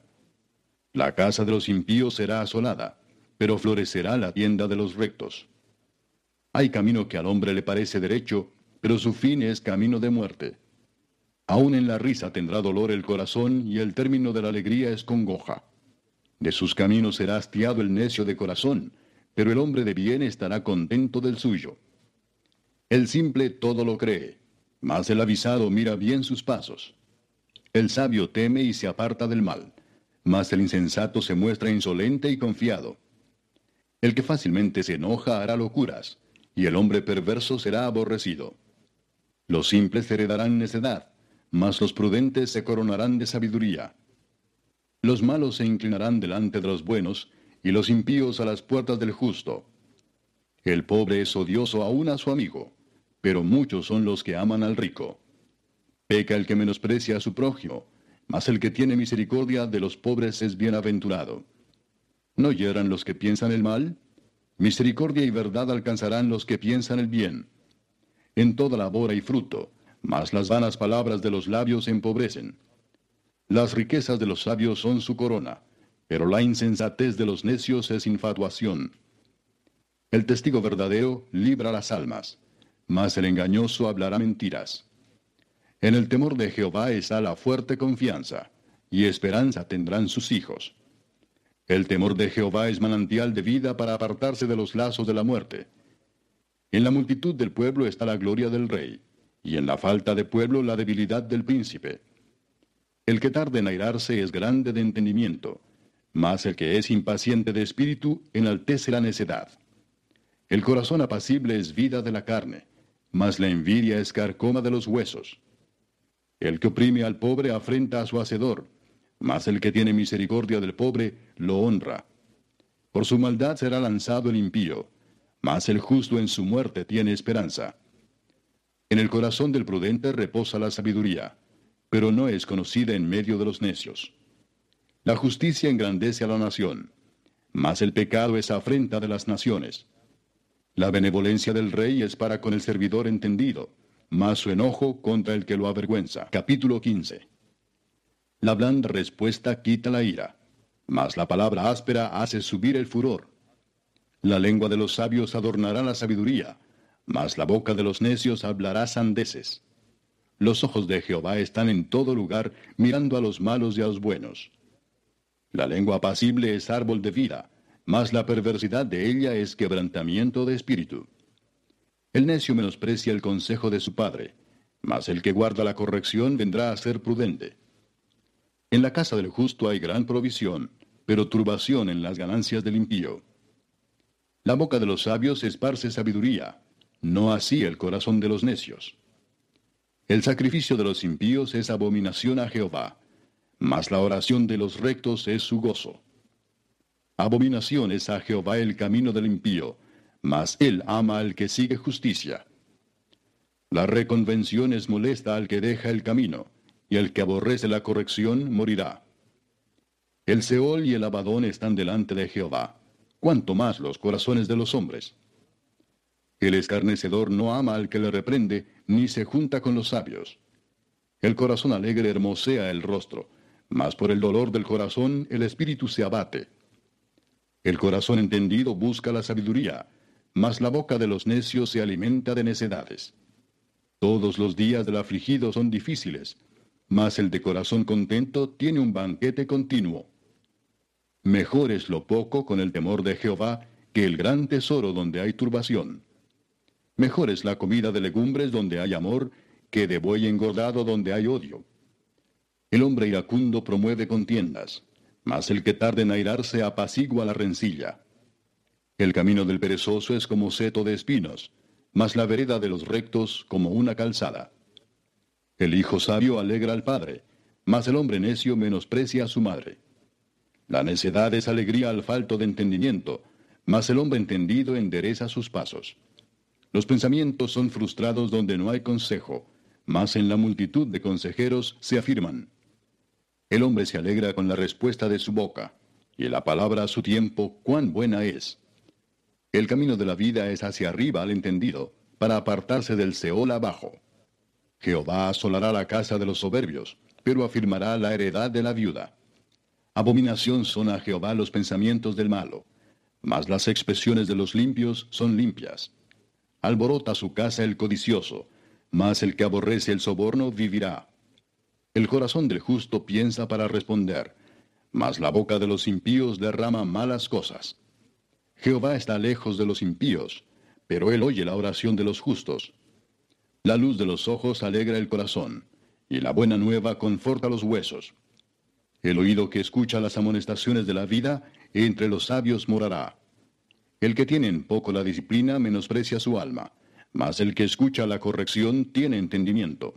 La casa de los impíos será asolada, pero florecerá la tienda de los rectos. Hay camino que al hombre le parece derecho, pero su fin es camino de muerte. Aún en la risa tendrá dolor el corazón y el término de la alegría es congoja. De sus caminos será hastiado el necio de corazón, pero el hombre de bien estará contento del suyo. El simple todo lo cree, mas el avisado mira bien sus pasos. El sabio teme y se aparta del mal, mas el insensato se muestra insolente y confiado. El que fácilmente se enoja hará locuras, y el hombre perverso será aborrecido. Los simples heredarán necedad, mas los prudentes se coronarán de sabiduría. Los malos se inclinarán delante de los buenos, y los impíos a las puertas del justo. El pobre es odioso aún a su amigo, pero muchos son los que aman al rico. Peca el que menosprecia a su prójimo, mas el que tiene misericordia de los pobres es bienaventurado. ¿No hieran los que piensan el mal? Misericordia y verdad alcanzarán los que piensan el bien. En toda labor hay fruto, mas las vanas palabras de los labios empobrecen. Las riquezas de los sabios son su corona, pero la insensatez de los necios es infatuación. El testigo verdadero libra las almas, mas el engañoso hablará mentiras. En el temor de Jehová está la fuerte confianza, y esperanza tendrán sus hijos. El temor de Jehová es manantial de vida para apartarse de los lazos de la muerte. En la multitud del pueblo está la gloria del rey, y en la falta de pueblo la debilidad del príncipe. El que tarde en airarse es grande de entendimiento, mas el que es impaciente de espíritu enaltece la necedad. El corazón apacible es vida de la carne, mas la envidia es carcoma de los huesos. El que oprime al pobre afrenta a su hacedor, mas el que tiene misericordia del pobre lo honra. Por su maldad será lanzado el impío, mas el justo en su muerte tiene esperanza. En el corazón del prudente reposa la sabiduría, pero no es conocida en medio de los necios. La justicia engrandece a la nación, mas el pecado es afrenta de las naciones. La benevolencia del rey es para con el servidor entendido, mas su enojo contra el que lo avergüenza. Capítulo 15. La blanda respuesta quita la ira, mas la palabra áspera hace subir el furor. La lengua de los sabios adornará la sabiduría, mas la boca de los necios hablará sandeces. Los ojos de Jehová están en todo lugar, mirando a los malos y a los buenos. La lengua apacible es árbol de vida, mas la perversidad de ella es quebrantamiento de espíritu. El necio menosprecia el consejo de su padre, mas el que guarda la corrección vendrá a ser prudente. En la casa del justo hay gran provisión, pero turbación en las ganancias del impío. La boca de los sabios esparce sabiduría, no así el corazón de los necios. El sacrificio de los impíos es abominación a Jehová, mas la oración de los rectos es su gozo. Abominación es a Jehová el camino del impío, mas él ama al que sigue justicia. La reconvención es molesta al que deja el camino, y el que aborrece la corrección morirá. El Seol y el Abadón están delante de Jehová, cuanto más los corazones de los hombres. El escarnecedor no ama al que le reprende, ni se junta con los sabios. El corazón alegre hermosea el rostro, mas por el dolor del corazón el espíritu se abate. El corazón entendido busca la sabiduría, mas la boca de los necios se alimenta de necedades. Todos los días del afligido son difíciles, mas el de corazón contento tiene un banquete continuo. Mejor es lo poco con el temor de Jehová que el gran tesoro donde hay turbación. Mejor es la comida de legumbres donde hay amor que de buey engordado donde hay odio. El hombre iracundo promueve contiendas, mas el que tarde en airarse apacigua la rencilla. El camino del perezoso es como seto de espinos, mas la vereda de los rectos como una calzada. El hijo sabio alegra al padre, mas el hombre necio menosprecia a su madre. La necedad es alegría al falto de entendimiento, mas el hombre entendido endereza sus pasos. Los pensamientos son frustrados donde no hay consejo, mas en la multitud de consejeros se afirman. El hombre se alegra con la respuesta de su boca, y la palabra a su tiempo cuán buena es. El camino de la vida es hacia arriba al entendido, para apartarse del Seol abajo. Jehová asolará la casa de los soberbios, pero afirmará la heredad de la viuda. Abominación son a Jehová los pensamientos del malo, mas las expresiones de los limpios son limpias. Alborota su casa el codicioso, mas el que aborrece el soborno vivirá. El corazón del justo piensa para responder, mas la boca de los impíos derrama malas cosas. Jehová está lejos de los impíos, pero él oye la oración de los justos. La luz de los ojos alegra el corazón, y la buena nueva conforta los huesos. El oído que escucha las amonestaciones de la vida, entre los sabios morará. El que tiene en poco la disciplina menosprecia su alma, mas el que escucha la corrección tiene entendimiento.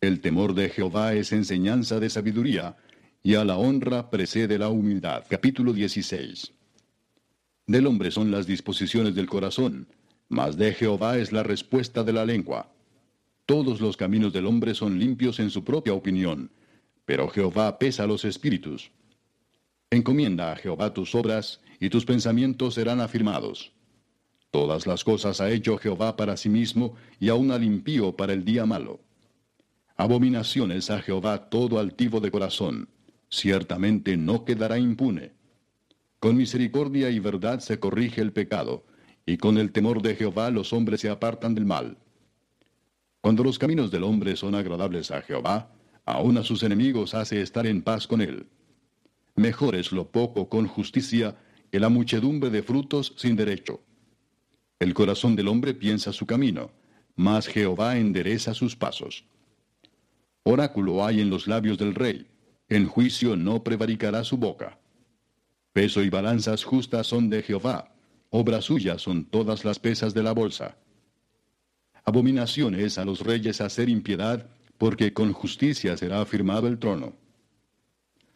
El temor de Jehová es enseñanza de sabiduría, y a la honra precede la humildad. Capítulo 16. Del hombre son las disposiciones del corazón, mas de Jehová es la respuesta de la lengua. Todos los caminos del hombre son limpios en su propia opinión, pero Jehová pesa los espíritus. Encomienda a Jehová tus obras, y tus pensamientos serán afirmados. Todas las cosas ha hecho Jehová para sí mismo, y aun al impío para el día malo. Abominaciones a Jehová todo altivo de corazón, ciertamente no quedará impune. Con misericordia y verdad se corrige el pecado, y con el temor de Jehová los hombres se apartan del mal. Cuando los caminos del hombre son agradables a Jehová, aun a sus enemigos hace estar en paz con él. Mejor es lo poco con justicia que la muchedumbre de frutos sin derecho. El corazón del hombre piensa su camino, mas Jehová endereza sus pasos. Oráculo hay en los labios del rey, en juicio no prevaricará su boca. Peso y balanzas justas son de Jehová, obra suya son todas las pesas de la bolsa. Abominación es a los reyes hacer impiedad, porque con justicia será afirmado el trono.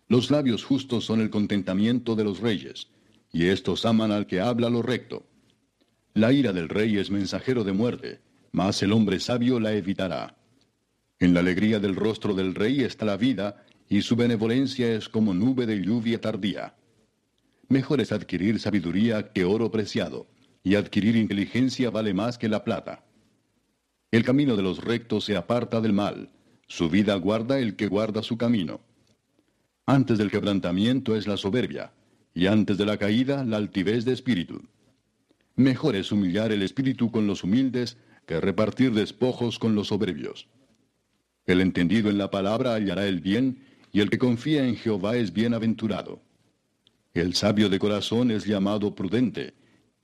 Los labios justos son el contentamiento de los reyes, y éstos aman al que habla lo recto. La ira del rey es mensajero de muerte, mas el hombre sabio la evitará. En la alegría del rostro del rey está la vida, y su benevolencia es como nube de lluvia tardía. Mejor es adquirir sabiduría que oro preciado, y adquirir inteligencia vale más que la plata. El camino de los rectos se aparta del mal, su vida guarda el que guarda su camino. Antes del quebrantamiento es la soberbia, y antes de la caída la altivez de espíritu. Mejor es humillar el espíritu con los humildes que repartir despojos con los soberbios. El entendido en la palabra hallará el bien, y el que confía en Jehová es bienaventurado. El sabio de corazón es llamado prudente,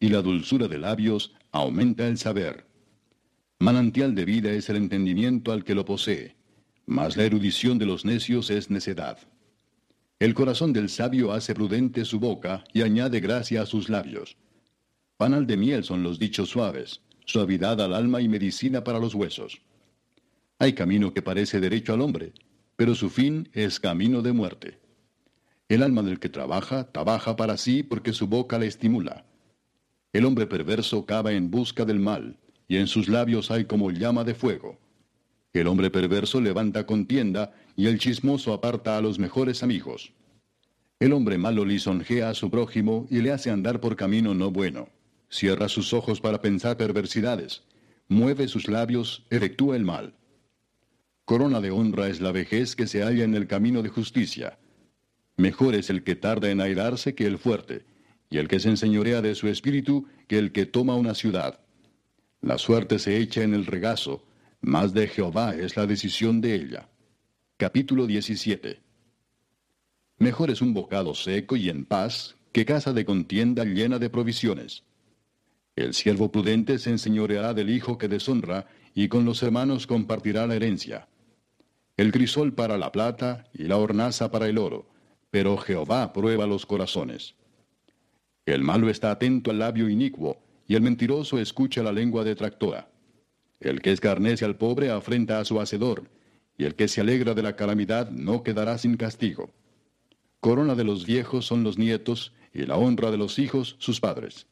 y la dulzura de labios aumenta el saber. Manantial de vida es el entendimiento al que lo posee, mas la erudición de los necios es necedad. El corazón del sabio hace prudente su boca y añade gracia a sus labios. Panal de miel son los dichos suaves, suavidad al alma y medicina para los huesos. Hay camino que parece derecho al hombre, pero su fin es camino de muerte. El alma del que trabaja, trabaja para sí porque su boca le estimula. El hombre perverso cava en busca del mal, y en sus labios hay como llama de fuego. El hombre perverso levanta contienda, y el chismoso aparta a los mejores amigos. El hombre malo lisonjea a su prójimo y le hace andar por camino no bueno. Cierra sus ojos para pensar perversidades. Mueve sus labios, efectúa el mal. Corona de honra es la vejez que se halla en el camino de justicia. Mejor es el que tarda en airarse que el fuerte, y el que se enseñorea de su espíritu que el que toma una ciudad. La suerte se echa en el regazo, mas de Jehová es la decisión de ella. Capítulo 17 Mejor es un bocado seco y en paz que casa de contienda llena de provisiones. El siervo prudente se enseñoreará del hijo que deshonra, y con los hermanos compartirá la herencia. El crisol para la plata y la hornaza para el oro, pero Jehová prueba los corazones. El malo está atento al labio inicuo, y el mentiroso escucha la lengua detractora. El que escarnece al pobre afrenta a su hacedor, y el que se alegra de la calamidad no quedará sin castigo. Corona de los viejos son los nietos, y la honra de los hijos sus padres.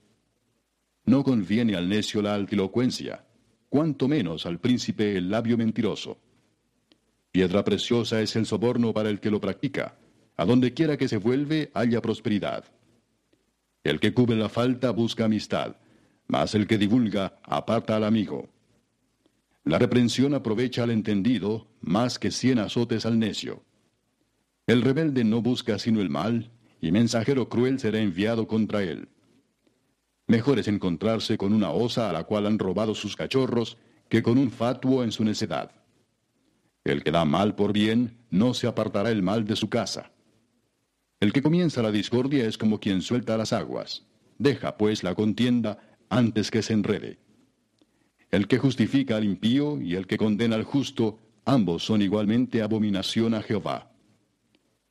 No conviene al necio la altilocuencia, cuanto menos al príncipe el labio mentiroso. Piedra preciosa es el soborno para el que lo practica, a donde quiera que se vuelve haya prosperidad. El que cubre la falta busca amistad, mas el que divulga aparta al amigo. La reprensión aprovecha al entendido más que cien azotes al necio. El rebelde no busca sino el mal, y mensajero cruel será enviado contra él. Mejor es encontrarse con una osa a la cual han robado sus cachorros que con un fatuo en su necedad. El que da mal por bien, no se apartará el mal de su casa. El que comienza la discordia es como quien suelta las aguas. Deja pues la contienda antes que se enrede. El que justifica al impío y el que condena al justo, ambos son igualmente abominación a Jehová.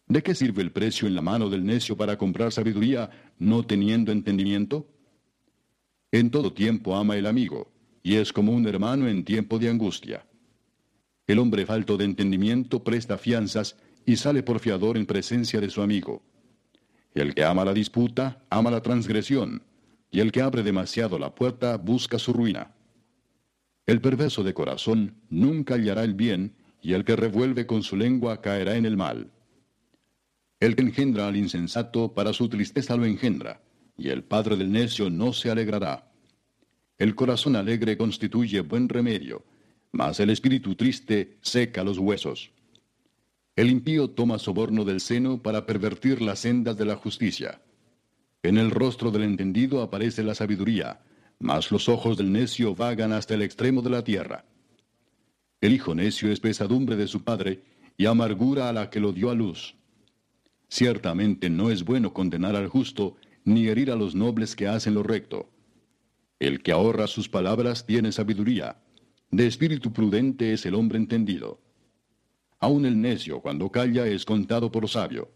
¿De qué sirve el precio en la mano del necio para comprar sabiduría no teniendo entendimiento? En todo tiempo ama el amigo, y es como un hermano en tiempo de angustia. El hombre falto de entendimiento presta fianzas y sale por fiador en presencia de su amigo. El que ama la disputa, ama la transgresión, y el que abre demasiado la puerta busca su ruina. El perverso de corazón nunca hallará el bien, y el que revuelve con su lengua caerá en el mal. El que engendra al insensato para su tristeza lo engendra, y el padre del necio no se alegrará. El corazón alegre constituye buen remedio, mas el espíritu triste seca los huesos. El impío toma soborno del seno para pervertir las sendas de la justicia. En el rostro del entendido aparece la sabiduría, mas los ojos del necio vagan hasta el extremo de la tierra. El hijo necio es pesadumbre de su padre, y amargura a la que lo dio a luz. Ciertamente no es bueno condenar al justo, ni herir a los nobles que hacen lo recto. El que ahorra sus palabras tiene sabiduría. De espíritu prudente es el hombre entendido. Aun el necio cuando calla es contado por sabio.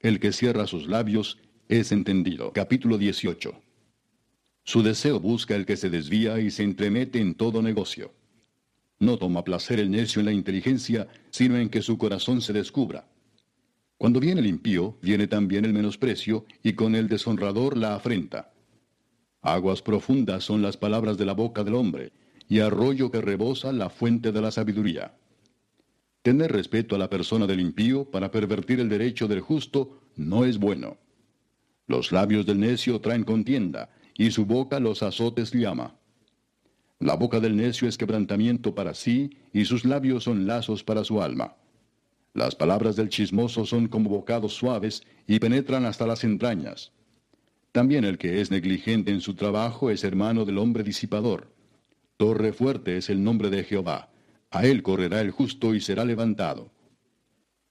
El que cierra sus labios es entendido. Capítulo 18. Su deseo busca el que se desvía y se entremete en todo negocio. No toma placer el necio en la inteligencia, sino en que su corazón se descubra. Cuando viene el impío, viene también el menosprecio, y con el deshonrador la afrenta. Aguas profundas son las palabras de la boca del hombre, y arroyo que rebosa la fuente de la sabiduría. Tener respeto a la persona del impío para pervertir el derecho del justo no es bueno. Los labios del necio traen contienda, y su boca los azotes llama. La boca del necio es quebrantamiento para sí, y sus labios son lazos para su alma. Las palabras del chismoso son como bocados suaves y penetran hasta las entrañas. También el que es negligente en su trabajo es hermano del hombre disipador. Torre fuerte es el nombre de Jehová. A él correrá el justo y será levantado.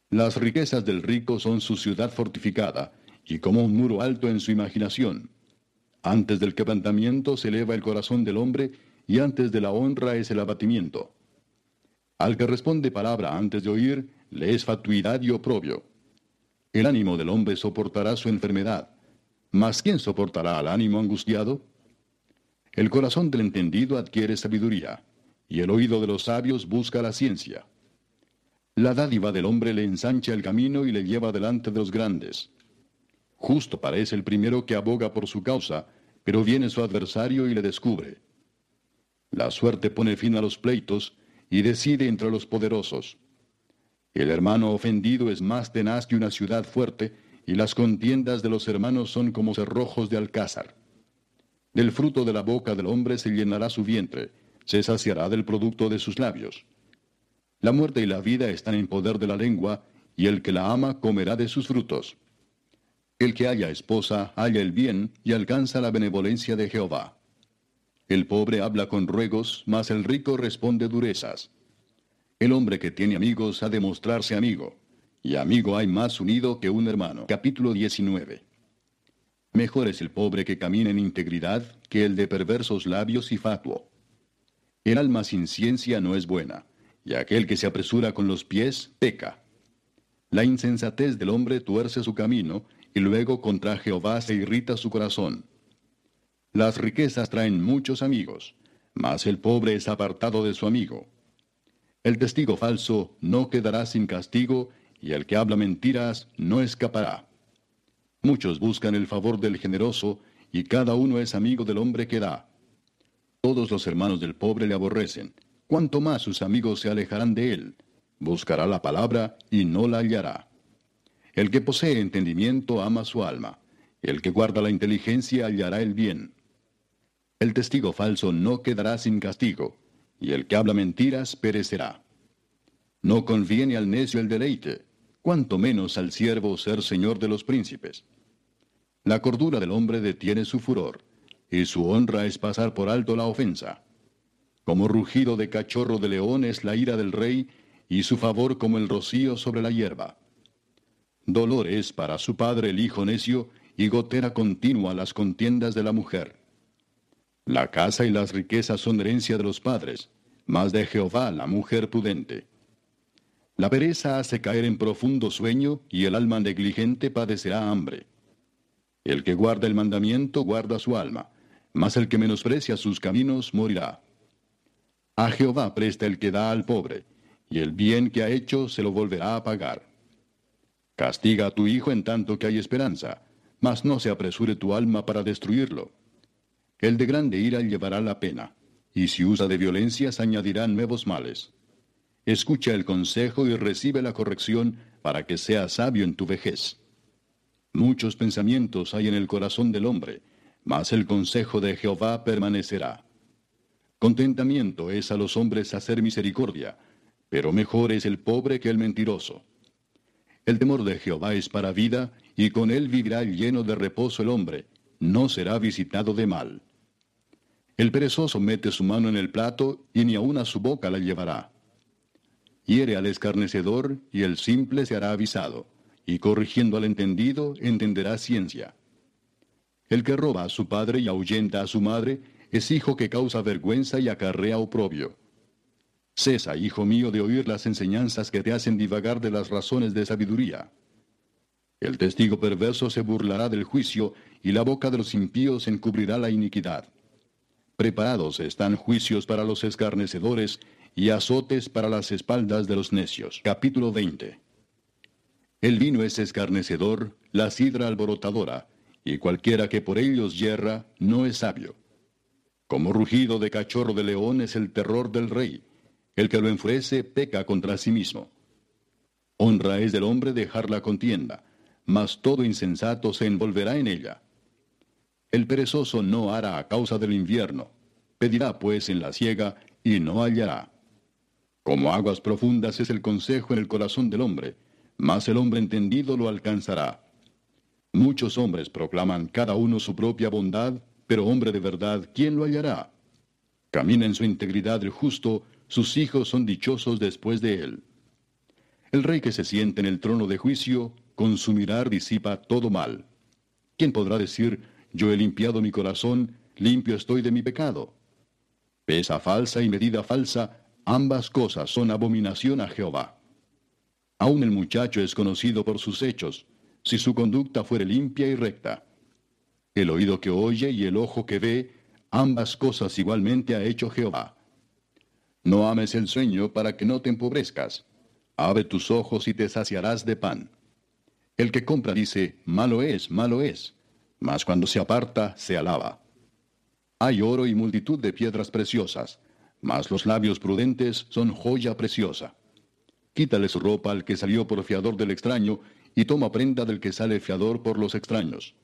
Las riquezas del rico son su ciudad fortificada, y como un muro alto en su imaginación. Antes del quebrantamiento se eleva el corazón del hombre, y antes de la honra es el abatimiento. Al que responde palabra antes de oír, le es fatuidad y oprobio. El ánimo del hombre soportará su enfermedad, mas ¿quién soportará al ánimo angustiado? El corazón del entendido adquiere sabiduría, y el oído de los sabios busca la ciencia. La dádiva del hombre le ensancha el camino y le lleva delante de los grandes. Justo parece el primero que aboga por su causa, pero viene su adversario y le descubre. La suerte pone fin a los pleitos y decide entre los poderosos. El hermano ofendido es más tenaz que una ciudad fuerte, y las contiendas de los hermanos son como cerrojos de alcázar. Del fruto de la boca del hombre se llenará su vientre, se saciará del producto de sus labios. La muerte y la vida están en poder de la lengua, y el que la ama comerá de sus frutos. El que haya esposa halla el bien y alcanza la benevolencia de Jehová. El pobre habla con ruegos, mas el rico responde durezas. El hombre que tiene amigos ha de mostrarse amigo, y amigo hay más unido que un hermano. Capítulo 19. Mejor es el pobre que camina en integridad que el de perversos labios y fatuo. El alma sin ciencia no es buena, y aquel que se apresura con los pies peca. La insensatez del hombre tuerce su camino, y luego contra Jehová se irrita su corazón. Las riquezas traen muchos amigos, mas el pobre es apartado de su amigo. El testigo falso no quedará sin castigo, y el que habla mentiras no escapará. Muchos buscan el favor del generoso, y cada uno es amigo del hombre que da. Todos los hermanos del pobre le aborrecen, cuanto más sus amigos se alejarán de él. Buscará la palabra y no la hallará. El que posee entendimiento ama su alma, el que guarda la inteligencia hallará el bien. El testigo falso no quedará sin castigo, y el que habla mentiras perecerá. No conviene al necio el deleite, cuanto menos al siervo ser señor de los príncipes. La cordura del hombre detiene su furor, y su honra es pasar por alto la ofensa. Como rugido de cachorro de león es la ira del rey, y su favor como el rocío sobre la hierba. Dolor es para su padre el hijo necio, y gotera continua las contiendas de la mujer. La casa y las riquezas son herencia de los padres, mas de Jehová la mujer prudente. La pereza hace caer en profundo sueño, y el alma negligente padecerá hambre. El que guarda el mandamiento guarda su alma, mas el que menosprecia sus caminos morirá. A Jehová presta el que da al pobre, y el bien que ha hecho se lo volverá a pagar. Castiga a tu hijo en tanto que hay esperanza, mas no se apresure tu alma para destruirlo. El de grande ira llevará la pena, y si usa de violencias añadirá nuevos males. Escucha el consejo y recibe la corrección para que seas sabio en tu vejez. Muchos pensamientos hay en el corazón del hombre, mas el consejo de Jehová permanecerá. Contentamiento es a los hombres hacer misericordia, pero mejor es el pobre que el mentiroso. El temor de Jehová es para vida, y con él vivirá lleno de reposo el hombre, no será visitado de mal. El perezoso mete su mano en el plato y ni aun a su boca la llevará. Hiere al escarnecedor y el simple se hará avisado, y corrigiendo al entendido entenderá ciencia. El que roba a su padre y ahuyenta a su madre es hijo que causa vergüenza y acarrea oprobio. Cesa, hijo mío, de oír las enseñanzas que te hacen divagar de las razones de sabiduría. El testigo perverso se burlará del juicio, y la boca de los impíos encubrirá la iniquidad. Preparados están juicios para los escarnecedores y azotes para las espaldas de los necios. Capítulo 20. El vino es escarnecedor, la sidra alborotadora, y cualquiera que por ellos yerra no es sabio. Como rugido de cachorro de león es el terror del rey. El que lo enfurece peca contra sí mismo. Honra es del hombre dejar la contienda, mas todo insensato se envolverá en ella. El perezoso no hará a causa del invierno. Pedirá pues en la siega y no hallará. Como aguas profundas es el consejo en el corazón del hombre, mas el hombre entendido lo alcanzará. Muchos hombres proclaman cada uno su propia bondad, pero hombre de verdad, ¿quién lo hallará? Camina en su integridad el justo, sus hijos son dichosos después de él. El rey que se siente en el trono de juicio, con su mirar disipa todo mal. ¿Quién podrá decir, yo he limpiado mi corazón, limpio estoy de mi pecado. Pesa falsa y medida falsa, ambas cosas son abominación a Jehová. Aun el muchacho es conocido por sus hechos, si su conducta fuere limpia y recta. El oído que oye y el ojo que ve, ambas cosas igualmente ha hecho Jehová. No ames el sueño para que no te empobrezcas. Abre tus ojos y te saciarás de pan. El que compra dice, malo es, malo es mas cuando se aparta se alaba. Hay oro y multitud de piedras preciosas, mas los labios prudentes son joya preciosa. Quítale su ropa al que salió por fiador del extraño, y toma prenda del que sale fiador por los extraños.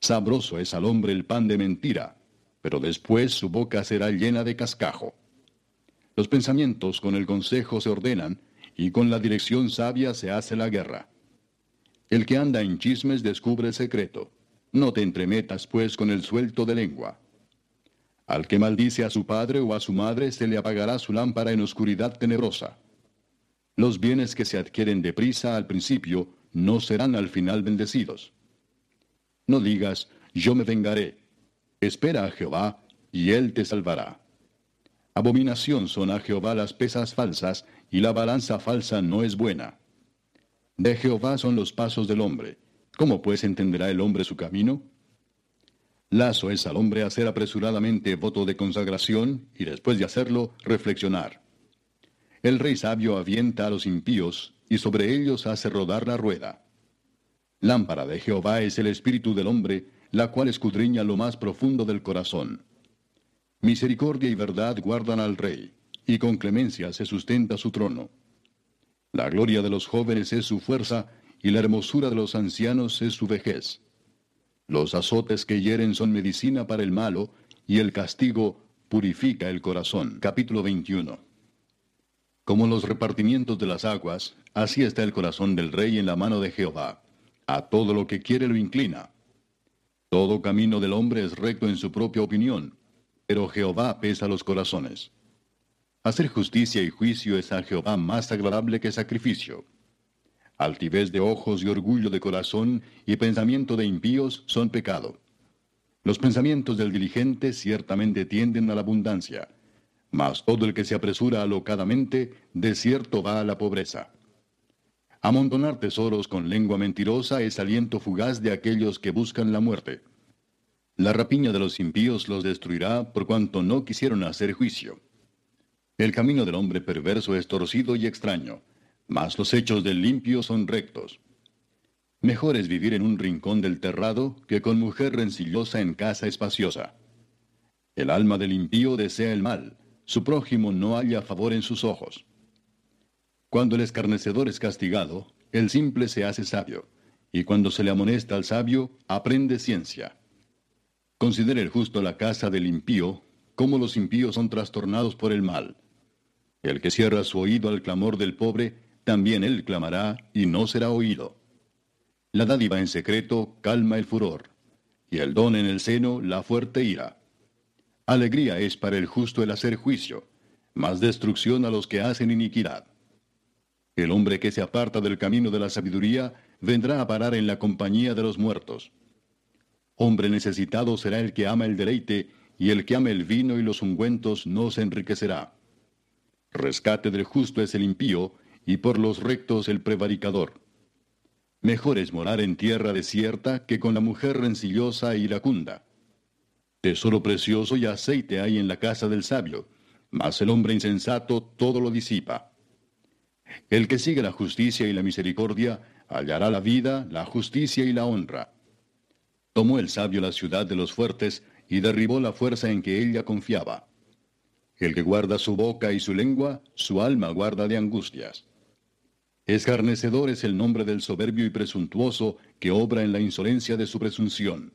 Sabroso es al hombre el pan de mentira, pero después su boca será llena de cascajo. Los pensamientos con el consejo se ordenan, y con la dirección sabia se hace la guerra. El que anda en chismes descubre el secreto no te entremetas, pues, con el suelto de lengua. Al que maldice a su padre o a su madre se le apagará su lámpara en oscuridad tenebrosa. Los bienes que se adquieren deprisa al principio no serán al final bendecidos. No digas, yo me vengaré. Espera a Jehová, y él te salvará. Abominación son a Jehová las pesas falsas, y la balanza falsa no es buena. De Jehová son los pasos del hombre ¿Cómo pues entenderá el hombre su camino? Lazo es al hombre hacer apresuradamente voto de consagración y después de hacerlo reflexionar. El rey sabio avienta a los impíos y sobre ellos hace rodar la rueda. Lámpara de Jehová es el espíritu del hombre, la cual escudriña lo más profundo del corazón. Misericordia y verdad guardan al rey, y con clemencia se sustenta su trono. La gloria de los jóvenes es su fuerza, y la hermosura de los ancianos es su vejez. Los azotes que hieren son medicina para el malo, y el castigo purifica el corazón. Capítulo 21. Como los repartimientos de las aguas, así está el corazón del rey en la mano de Jehová. A todo lo que quiere lo inclina. Todo camino del hombre es recto en su propia opinión, pero Jehová pesa los corazones. Hacer justicia y juicio es a Jehová más agradable que sacrificio. Altivez de ojos y orgullo de corazón y pensamiento de impíos son pecado. Los pensamientos del diligente ciertamente tienden a la abundancia, mas todo el que se apresura alocadamente, de cierto va a la pobreza. Amontonar tesoros con lengua mentirosa es aliento fugaz de aquellos que buscan la muerte. La rapiña de los impíos los destruirá por cuanto no quisieron hacer juicio. El camino del hombre perverso es torcido y extraño, mas los hechos del limpio son rectos. Mejor es vivir en un rincón del terrado que con mujer rencillosa en casa espaciosa. El alma del impío desea el mal, su prójimo no halla favor en sus ojos. Cuando el escarnecedor es castigado, el simple se hace sabio, y cuando se le amonesta al sabio, aprende ciencia. Considere el justo la casa del impío, como los impíos son trastornados por el mal. El que cierra su oído al clamor del pobre, también él clamará y no será oído. La dádiva en secreto calma el furor, y el don en el seno la fuerte ira. Alegría es para el justo el hacer juicio, mas destrucción a los que hacen iniquidad. El hombre que se aparta del camino de la sabiduría vendrá a parar en la compañía de los muertos. Hombre necesitado será el que ama el deleite, y el que ama el vino y los ungüentos no se enriquecerá. Rescate del justo es el impío, y por los rectos el prevaricador. Mejor es morar en tierra desierta que con la mujer rencillosa e iracunda. Tesoro precioso y aceite hay en la casa del sabio, mas el hombre insensato todo lo disipa. El que sigue la justicia y la misericordia hallará la vida, la justicia y la honra. Tomó el sabio la ciudad de los fuertes y derribó la fuerza en que ella confiaba. El que guarda su boca y su lengua, su alma guarda de angustias. Escarnecedor es el nombre del soberbio y presuntuoso que obra en la insolencia de su presunción.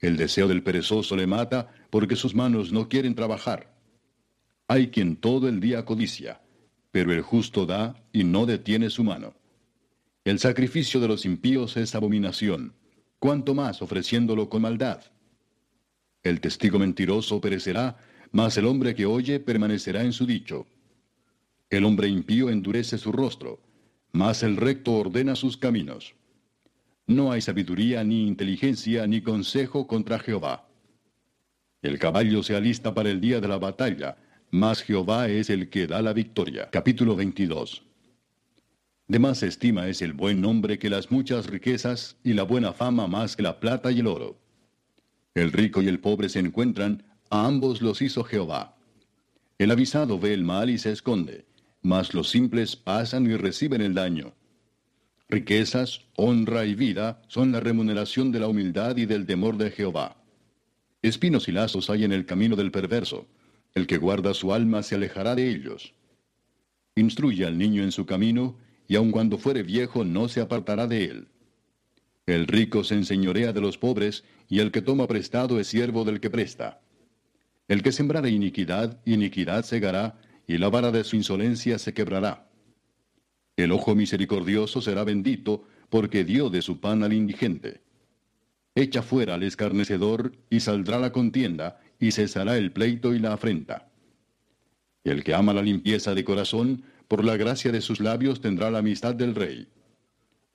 El deseo del perezoso le mata porque sus manos no quieren trabajar. Hay quien todo el día codicia, pero el justo da y no detiene su mano. El sacrificio de los impíos es abominación, cuanto más ofreciéndolo con maldad. El testigo mentiroso perecerá, mas el hombre que oye permanecerá en su dicho. El hombre impío endurece su rostro, mas el recto ordena sus caminos. No hay sabiduría, ni inteligencia, ni consejo contra Jehová. El caballo se alista para el día de la batalla, mas Jehová es el que da la victoria. Capítulo 22. De más estima es el buen nombre que las muchas riquezas, y la buena fama más que la plata y el oro. El rico y el pobre se encuentran, a ambos los hizo Jehová. El avisado ve el mal y se esconde, mas los simples pasan y reciben el daño. Riquezas, honra y vida son la remuneración de la humildad y del temor de Jehová. Espinos y lazos hay en el camino del perverso. El que guarda su alma se alejará de ellos. Instruye al niño en su camino, y aun cuando fuere viejo no se apartará de él. El rico se enseñorea de los pobres, y el que toma prestado es siervo del que presta. El que sembrara iniquidad, iniquidad segará, y la vara de su insolencia se quebrará. El ojo misericordioso será bendito, porque dio de su pan al indigente. Echa fuera al escarnecedor, y saldrá la contienda, y cesará el pleito y la afrenta. El que ama la limpieza de corazón, por la gracia de sus labios tendrá la amistad del rey.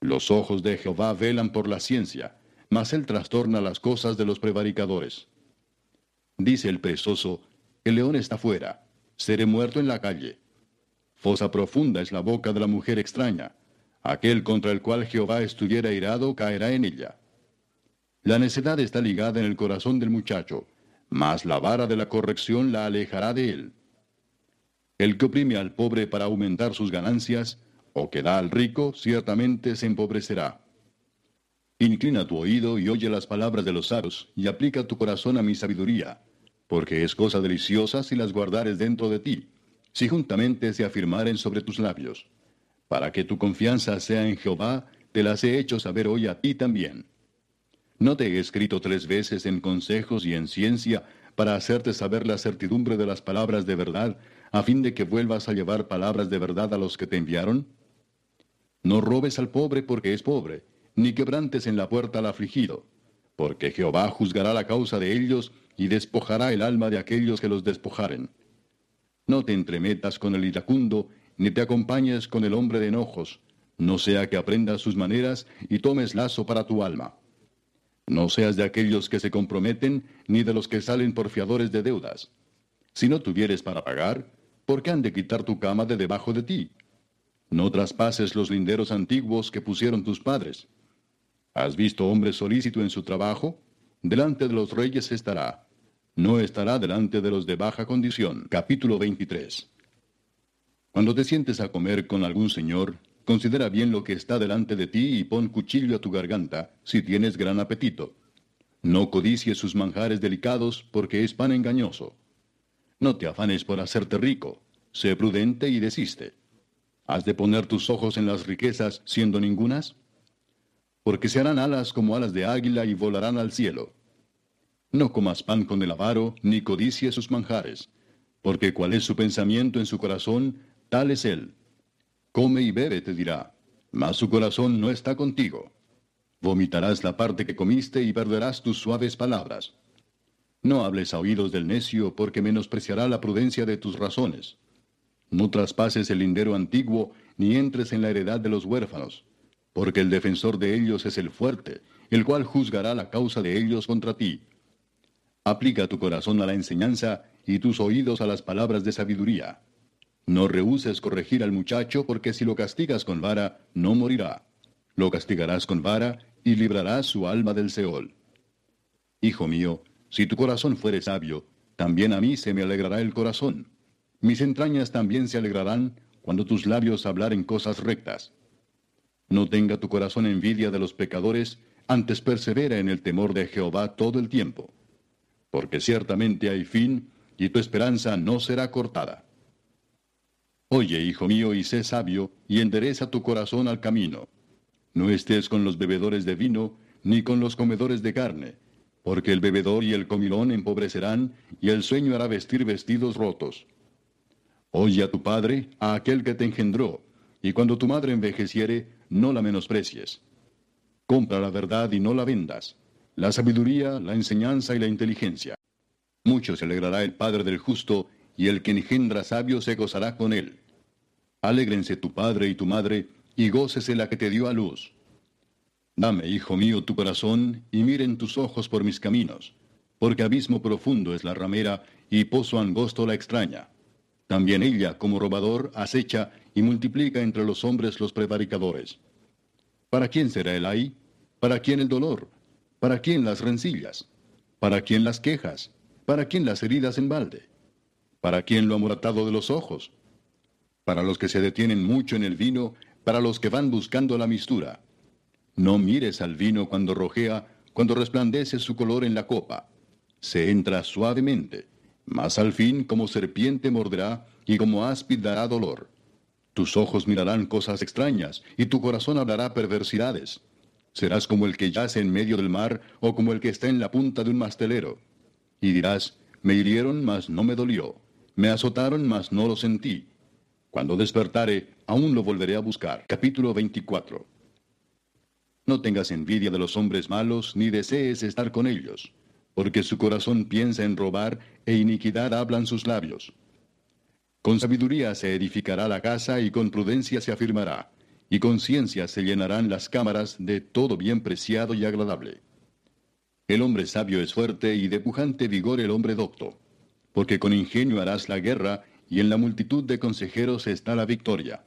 Los ojos de Jehová velan por la ciencia, mas él trastorna las cosas de los prevaricadores. Dice el perezoso, el león está fuera, seré muerto en la calle. Fosa profunda es la boca de la mujer extraña. Aquel contra el cual Jehová estuviera irado caerá en ella. La necedad está ligada en el corazón del muchacho, mas la vara de la corrección la alejará de él. El que oprime al pobre para aumentar sus ganancias, o que da al rico, ciertamente se empobrecerá. Inclina tu oído y oye las palabras de los sabios, y aplica tu corazón a mi sabiduría porque es cosa deliciosa si las guardares dentro de ti, si juntamente se afirmaren sobre tus labios. Para que tu confianza sea en Jehová, te las he hecho saber hoy a ti también. No te he escrito tres veces en consejos y en ciencia para hacerte saber la certidumbre de las palabras de verdad, a fin de que vuelvas a llevar palabras de verdad a los que te enviaron? No robes al pobre porque es pobre, ni quebrantes en la puerta al afligido, porque Jehová juzgará la causa de ellos y despojará el alma de aquellos que los despojaren. No te entremetas con el iracundo, ni te acompañes con el hombre de enojos, no sea que aprendas sus maneras y tomes lazo para tu alma. No seas de aquellos que se comprometen, ni de los que salen por fiadores de deudas. Si no tuvieres para pagar, ¿por qué han de quitar tu cama de debajo de ti? No traspases los linderos antiguos que pusieron tus padres. ¿Has visto hombre solícito en su trabajo? Delante de los reyes estará. No estará delante de los de baja condición. Capítulo 23. Cuando te sientes a comer con algún señor, considera bien lo que está delante de ti y pon cuchillo a tu garganta, si tienes gran apetito. No codicies sus manjares delicados, porque es pan engañoso. No te afanes por hacerte rico, sé prudente y desiste. ¿Has de poner tus ojos en las riquezas siendo ningunas? Porque se harán alas como alas de águila y volarán al cielo. No comas pan con el avaro, ni codicies sus manjares, porque cuál es su pensamiento en su corazón, tal es él. Come y bebe, te dirá, mas su corazón no está contigo. Vomitarás la parte que comiste y perderás tus suaves palabras. No hables a oídos del necio, porque menospreciará la prudencia de tus razones. No traspases el lindero antiguo, ni entres en la heredad de los huérfanos, porque el defensor de ellos es el fuerte, el cual juzgará la causa de ellos contra ti. Aplica tu corazón a la enseñanza y tus oídos a las palabras de sabiduría. No rehuses corregir al muchacho, porque si lo castigas con vara, no morirá. Lo castigarás con vara y librarás su alma del Seol. Hijo mío, si tu corazón fuere sabio, también a mí se me alegrará el corazón. Mis entrañas también se alegrarán cuando tus labios hablaren cosas rectas. No tenga tu corazón envidia de los pecadores, antes persevera en el temor de Jehová todo el tiempo. Porque ciertamente hay fin, y tu esperanza no será cortada. Oye, hijo mío, y sé sabio, y endereza tu corazón al camino. No estés con los bebedores de vino, ni con los comedores de carne, porque el bebedor y el comilón empobrecerán, y el sueño hará vestir vestidos rotos. Oye a tu padre, a aquel que te engendró, y cuando tu madre envejeciere, no la menosprecies. Compra la verdad y no la vendas, la sabiduría, la enseñanza y la inteligencia. Mucho se alegrará el Padre del justo, y el que engendra sabio se gozará con él. Alégrense tu padre y tu madre, y gócese la que te dio a luz. Dame, hijo mío, tu corazón, y miren tus ojos por mis caminos, porque abismo profundo es la ramera, y pozo angosto la extraña. También ella, como robador, acecha y multiplica entre los hombres los prevaricadores. ¿Para quién será el ay? ¿Para quién el dolor? ¿Para quién las rencillas? ¿Para quién las quejas? ¿Para quién las heridas en balde? ¿Para quién lo amoratado de los ojos? Para los que se detienen mucho en el vino, para los que van buscando la mistura no mires al vino cuando rojea, cuando resplandece su color en la copa. Se entra suavemente, mas al fin como serpiente morderá y como áspid dará dolor. Tus ojos mirarán cosas extrañas y tu corazón hablará perversidades. Serás como el que yace en medio del mar o como el que está en la punta de un mastelero. Y dirás, me hirieron, mas no me dolió. Me azotaron, mas no lo sentí. Cuando despertare, aún lo volveré a buscar. Capítulo 24. No tengas envidia de los hombres malos, ni desees estar con ellos, porque su corazón piensa en robar, e iniquidad hablan sus labios. Con sabiduría se edificará la casa, y con prudencia se afirmará, y con ciencia se llenarán las cámaras de todo bien preciado y agradable. El hombre sabio es fuerte, y de pujante vigor el hombre docto, porque con ingenio harás la guerra, y en la multitud de consejeros está la victoria.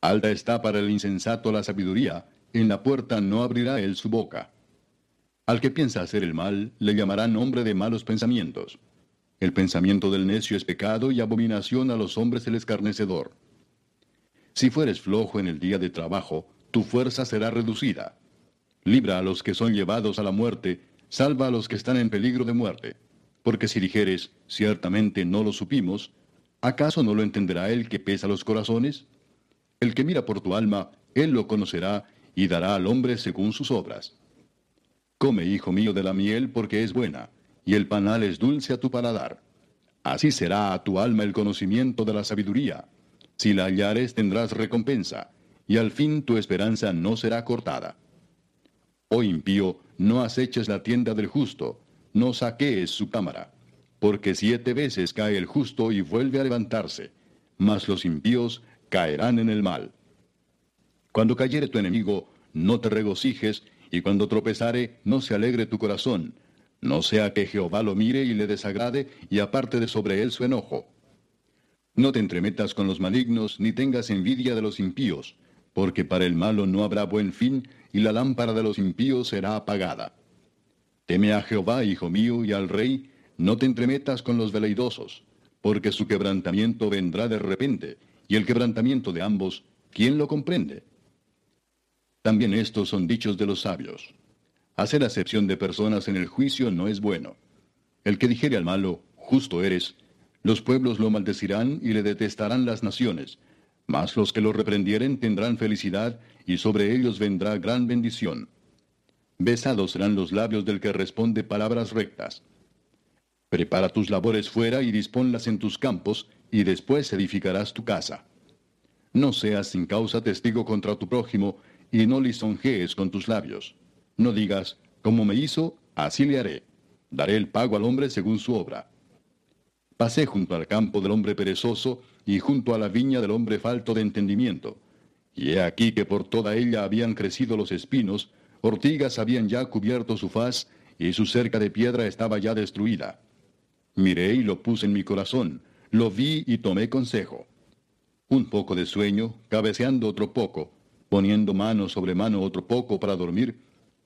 Alta está para el insensato la sabiduría, en la puerta no abrirá él su boca. Al que piensa hacer el mal, le llamarán hombre de malos pensamientos. El pensamiento del necio es pecado y abominación a los hombres el escarnecedor. Si fueres flojo en el día de trabajo, tu fuerza será reducida. Libra a los que son llevados a la muerte, salva a los que están en peligro de muerte. Porque si dijeres, ciertamente no lo supimos, ¿acaso no lo entenderá el que pesa los corazones? El que mira por tu alma, él lo conocerá y dará al hombre según sus obras. Come, hijo mío, de la miel porque es buena, y el panal es dulce a tu paladar. Así será a tu alma el conocimiento de la sabiduría. Si la hallares tendrás recompensa, y al fin tu esperanza no será cortada. Oh impío, no aceches la tienda del justo, no saquees su cámara, porque siete veces cae el justo y vuelve a levantarse, mas los impíos caerán en el mal. Cuando cayere tu enemigo, no te regocijes, y cuando tropezare, no se alegre tu corazón, no sea que Jehová lo mire y le desagrade, y aparte de sobre él su enojo. No te entremetas con los malignos, ni tengas envidia de los impíos, porque para el malo no habrá buen fin, y la lámpara de los impíos será apagada. Teme a Jehová, hijo mío, y al rey, no te entremetas con los veleidosos, porque su quebrantamiento vendrá de repente, y el quebrantamiento de ambos, ¿quién lo comprende? También estos son dichos de los sabios. Hacer acepción de personas en el juicio no es bueno. El que dijere al malo, justo eres, los pueblos lo maldecirán y le detestarán las naciones, mas los que lo reprendieren tendrán felicidad, y sobre ellos vendrá gran bendición. Besados serán los labios del que responde palabras rectas. Prepara tus labores fuera y disponlas en tus campos, y después edificarás tu casa. No seas sin causa testigo contra tu prójimo, y no lisonjees con tus labios. No digas, como me hizo, así le haré. Daré el pago al hombre según su obra. Pasé junto al campo del hombre perezoso, y junto a la viña del hombre falto de entendimiento. Y he aquí que por toda ella habían crecido los espinos, ortigas habían ya cubierto su faz, y su cerca de piedra estaba ya destruida. Miré y lo puse en mi corazón, lo vi y tomé consejo. Un poco de sueño, cabeceando otro poco, poniendo mano sobre mano otro poco para dormir,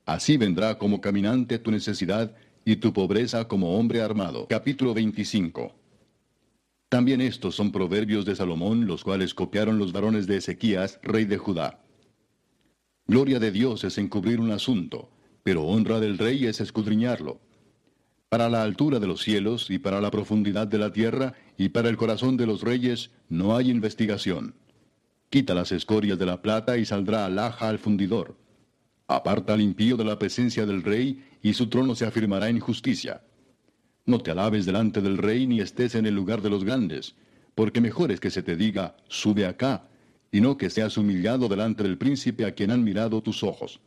así vendrá como caminante tu necesidad y tu pobreza como hombre armado. Capítulo 25. También estos son proverbios de Salomón, los cuales copiaron los varones de Ezequías, rey de Judá. Gloria de Dios es encubrir un asunto, pero honra del rey es escudriñarlo. Para la altura de los cielos y para la profundidad de la tierra y para el corazón de los reyes no hay investigación. Quita las escorias de la plata y saldrá alhaja al fundidor. Aparta al impío de la presencia del rey y su trono se afirmará en justicia. No te alabes delante del rey ni estés en el lugar de los grandes, porque mejor es que se te diga, sube acá, y no que seas humillado delante del príncipe a quien han mirado tus ojos.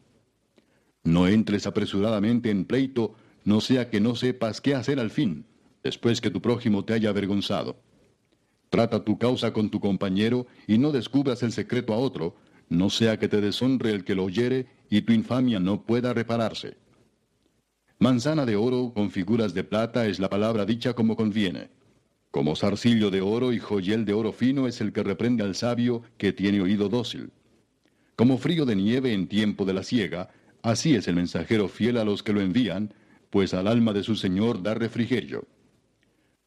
No entres apresuradamente en pleito, no sea que no sepas qué hacer al fin, después que tu prójimo te haya avergonzado. Trata tu causa con tu compañero y no descubras el secreto a otro, no sea que te deshonre el que lo oyere y tu infamia no pueda repararse. Manzana de oro con figuras de plata es la palabra dicha como conviene. Como zarcillo de oro y joyel de oro fino es el que reprende al sabio que tiene oído dócil. Como frío de nieve en tiempo de la siega, así es el mensajero fiel a los que lo envían, pues al alma de su Señor da refrigerio.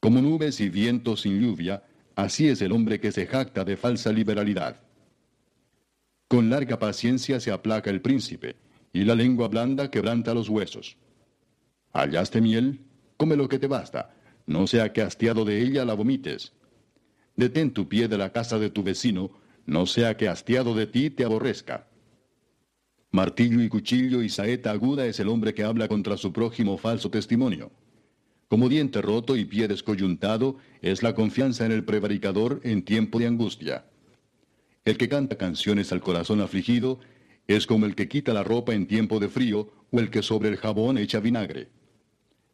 Como nubes y vientos sin lluvia, así es el hombre que se jacta de falsa liberalidad. Con larga paciencia se aplaca el príncipe, y la lengua blanda quebranta los huesos. Hallaste miel, come lo que te basta, no sea que hastiado de ella la vomites. Detén tu pie de la casa de tu vecino, no sea que hastiado de ti te aborrezca. Martillo y cuchillo y saeta aguda es el hombre que habla contra su prójimo falso testimonio. Como diente roto y pie descoyuntado es la confianza en el prevaricador en tiempo de angustia. El que canta canciones al corazón afligido es como el que quita la ropa en tiempo de frío o el que sobre el jabón echa vinagre.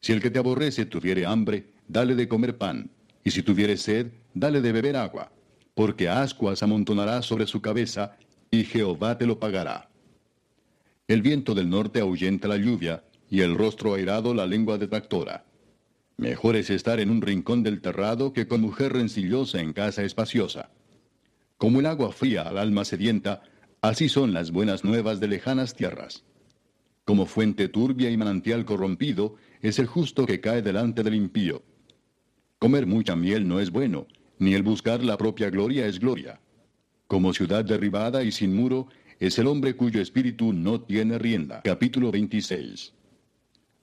Si el que te aborrece tuviere hambre, dale de comer pan, y si tuviere sed, dale de beber agua, porque ascuas amontonará sobre su cabeza, y Jehová te lo pagará. El viento del norte ahuyenta la lluvia, y el rostro airado la lengua detractora. Mejor es estar en un rincón del terrado que con mujer rencillosa en casa espaciosa. Como el agua fría al alma sedienta, así son las buenas nuevas de lejanas tierras. Como fuente turbia y manantial corrompido, es el justo que cae delante del impío. Comer mucha miel no es bueno, ni el buscar la propia gloria es gloria. Como ciudad derribada y sin muro, es el hombre cuyo espíritu no tiene rienda. Capítulo 26.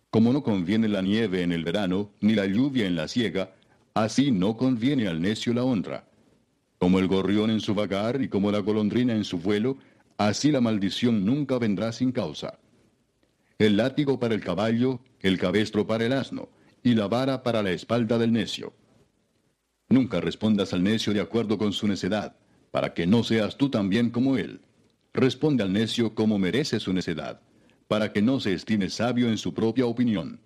Como no conviene la nieve en el verano, ni la lluvia en la siega, así no conviene al necio la honra. Como el gorrión en su vagar y como la golondrina en su vuelo, así la maldición nunca vendrá sin causa. El látigo para el caballo, el cabestro para el asno, y la vara para la espalda del necio. Nunca respondas al necio de acuerdo con su necedad, para que no seas tú también como él. Responde al necio como merece su necedad, para que no se estime sabio en su propia opinión.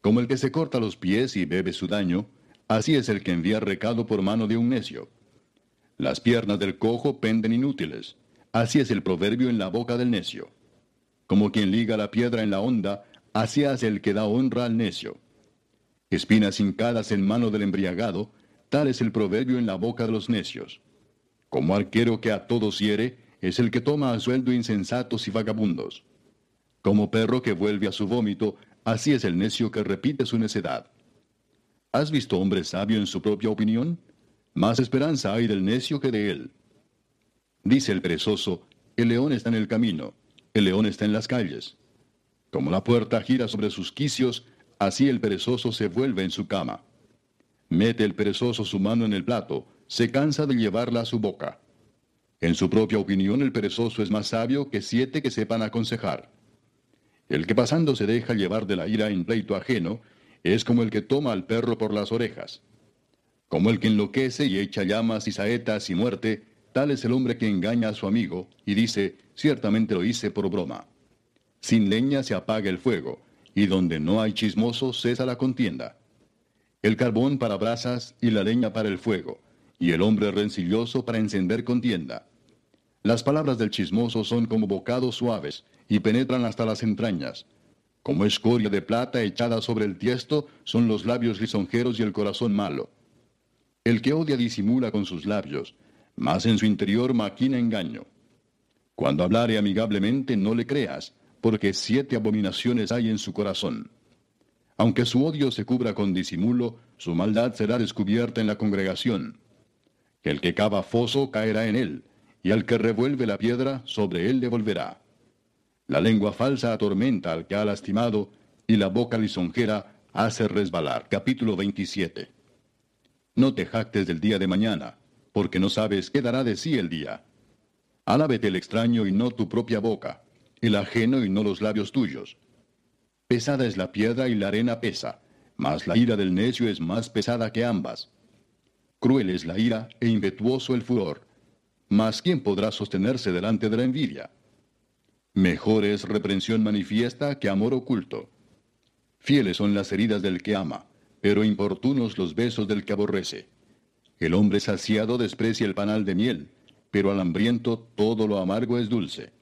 Como el que se corta los pies y bebe su daño, así es el que envía recado por mano de un necio. Las piernas del cojo penden inútiles, así es el proverbio en la boca del necio. Como quien liga la piedra en la honda, así hace el que da honra al necio. Espinas hincadas en mano del embriagado, tal es el proverbio en la boca de los necios. Como arquero que a todos hiere, es el que toma a sueldo insensatos y vagabundos. Como perro que vuelve a su vómito, así es el necio que repite su necedad. ¿Has visto hombre sabio en su propia opinión? Más esperanza hay del necio que de él. Dice el perezoso, el león está en el camino, el león está en las calles. Como la puerta gira sobre sus quicios, así el perezoso se vuelve en su cama. Mete el perezoso su mano en el plato, se cansa de llevarla a su boca. En su propia opinión el perezoso es más sabio que siete que sepan aconsejar. El que pasando se deja llevar de la ira en pleito ajeno, es como el que toma al perro por las orejas. Como el que enloquece y echa llamas y saetas y muerte, tal es el hombre que engaña a su amigo y dice, ciertamente lo hice por broma. Sin leña se apaga el fuego, y donde no hay chismoso cesa la contienda. El carbón para brasas y la leña para el fuego, y el hombre rencilloso para encender contienda. Las palabras del chismoso son como bocados suaves, y penetran hasta las entrañas. Como escoria de plata echada sobre el tiesto son los labios lisonjeros y el corazón malo. El que odia disimula con sus labios, mas en su interior maquina engaño. Cuando hablare amigablemente no le creas, porque siete abominaciones hay en su corazón. Aunque su odio se cubra con disimulo, su maldad será descubierta en la congregación. El que cava foso caerá en él, y al que revuelve la piedra, sobre él le volverá. La lengua falsa atormenta al que ha lastimado, y la boca lisonjera hace resbalar. Capítulo 27. No te jactes del día de mañana, porque no sabes qué dará de sí el día. Alábete el extraño y no tu propia boca, el ajeno y no los labios tuyos. Pesada es la piedra y la arena pesa, mas la ira del necio es más pesada que ambas. Cruel es la ira e impetuoso el furor, mas ¿quién podrá sostenerse delante de la envidia? Mejor es reprensión manifiesta que amor oculto. Fieles son las heridas del que ama, pero importunos los besos del que aborrece. El hombre saciado desprecia el panal de miel, pero al hambriento todo lo amargo es dulce.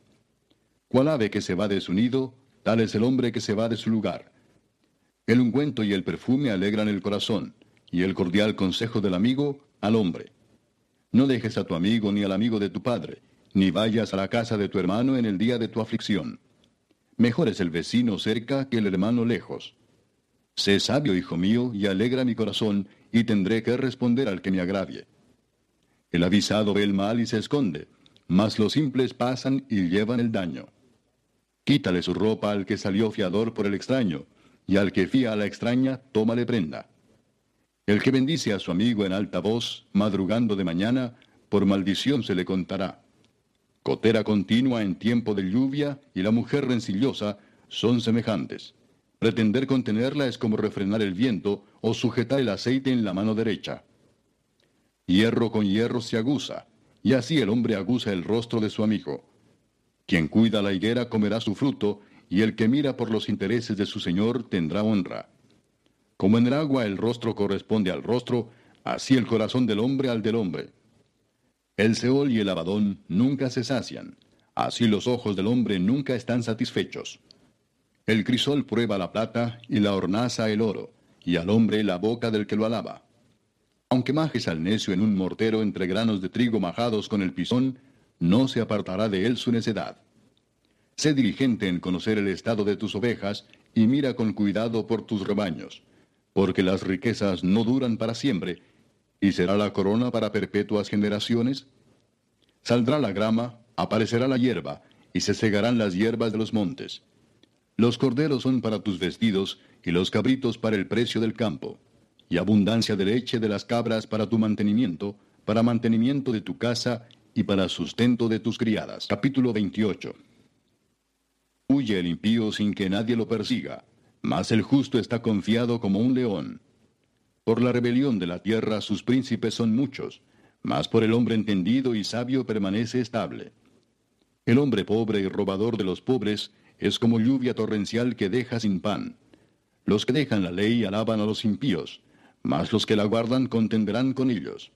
Cual ave que se va de su nido, tal es el hombre que se va de su lugar. El ungüento y el perfume alegran el corazón, y el cordial consejo del amigo al hombre. No dejes a tu amigo ni al amigo de tu padre, ni vayas a la casa de tu hermano en el día de tu aflicción. Mejor es el vecino cerca que el hermano lejos. Sé sabio, hijo mío, y alegra mi corazón, y tendré que responder al que me agravie. El avisado ve el mal y se esconde, mas los simples pasan y llevan el daño. Quítale su ropa al que salió fiador por el extraño, y al que fía a la extraña, tómale prenda. El que bendice a su amigo en alta voz, madrugando de mañana, por maldición se le contará. Cotera continua en tiempo de lluvia y la mujer rencillosa son semejantes. Pretender contenerla es como refrenar el viento o sujetar el aceite en la mano derecha. Hierro con hierro se aguza, y así el hombre aguza el rostro de su amigo. Quien cuida la higuera comerá su fruto, y el que mira por los intereses de su señor tendrá honra. Como en el agua el rostro corresponde al rostro, así el corazón del hombre al del hombre. El Seol y el Abadón nunca se sacian, así los ojos del hombre nunca están satisfechos. El crisol prueba la plata y la hornaza el oro, y al hombre la boca del que lo alaba. Aunque majes al necio en un mortero entre granos de trigo majados con el pisón, no se apartará de él su necedad. Sé diligente en conocer el estado de tus ovejas, y mira con cuidado por tus rebaños, porque las riquezas no duran para siempre, ¿Y será la corona para perpetuas generaciones? Saldrá la grama, aparecerá la hierba, y se segarán las hierbas de los montes. Los corderos son para tus vestidos, y los cabritos para el precio del campo, y abundancia de leche de las cabras para tu mantenimiento, para mantenimiento de tu casa, y para sustento de tus criadas. Capítulo 28. Huye el impío sin que nadie lo persiga, mas el justo está confiado como un león. Por la rebelión de la tierra sus príncipes son muchos, mas por el hombre entendido y sabio permanece estable. El hombre pobre y robador de los pobres es como lluvia torrencial que deja sin pan. Los que dejan la ley alaban a los impíos, mas los que la guardan contenderán con ellos.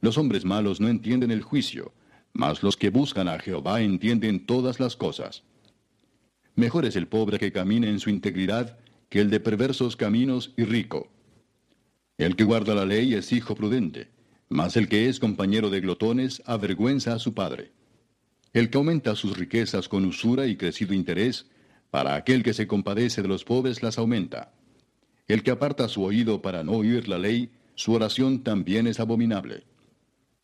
Los hombres malos no entienden el juicio, mas los que buscan a Jehová entienden todas las cosas. Mejor es el pobre que camina en su integridad que el de perversos caminos y rico. El que guarda la ley es hijo prudente, mas el que es compañero de glotones avergüenza a su padre. El que aumenta sus riquezas con usura y crecido interés, para aquel que se compadece de los pobres las aumenta. El que aparta su oído para no oír la ley, su oración también es abominable.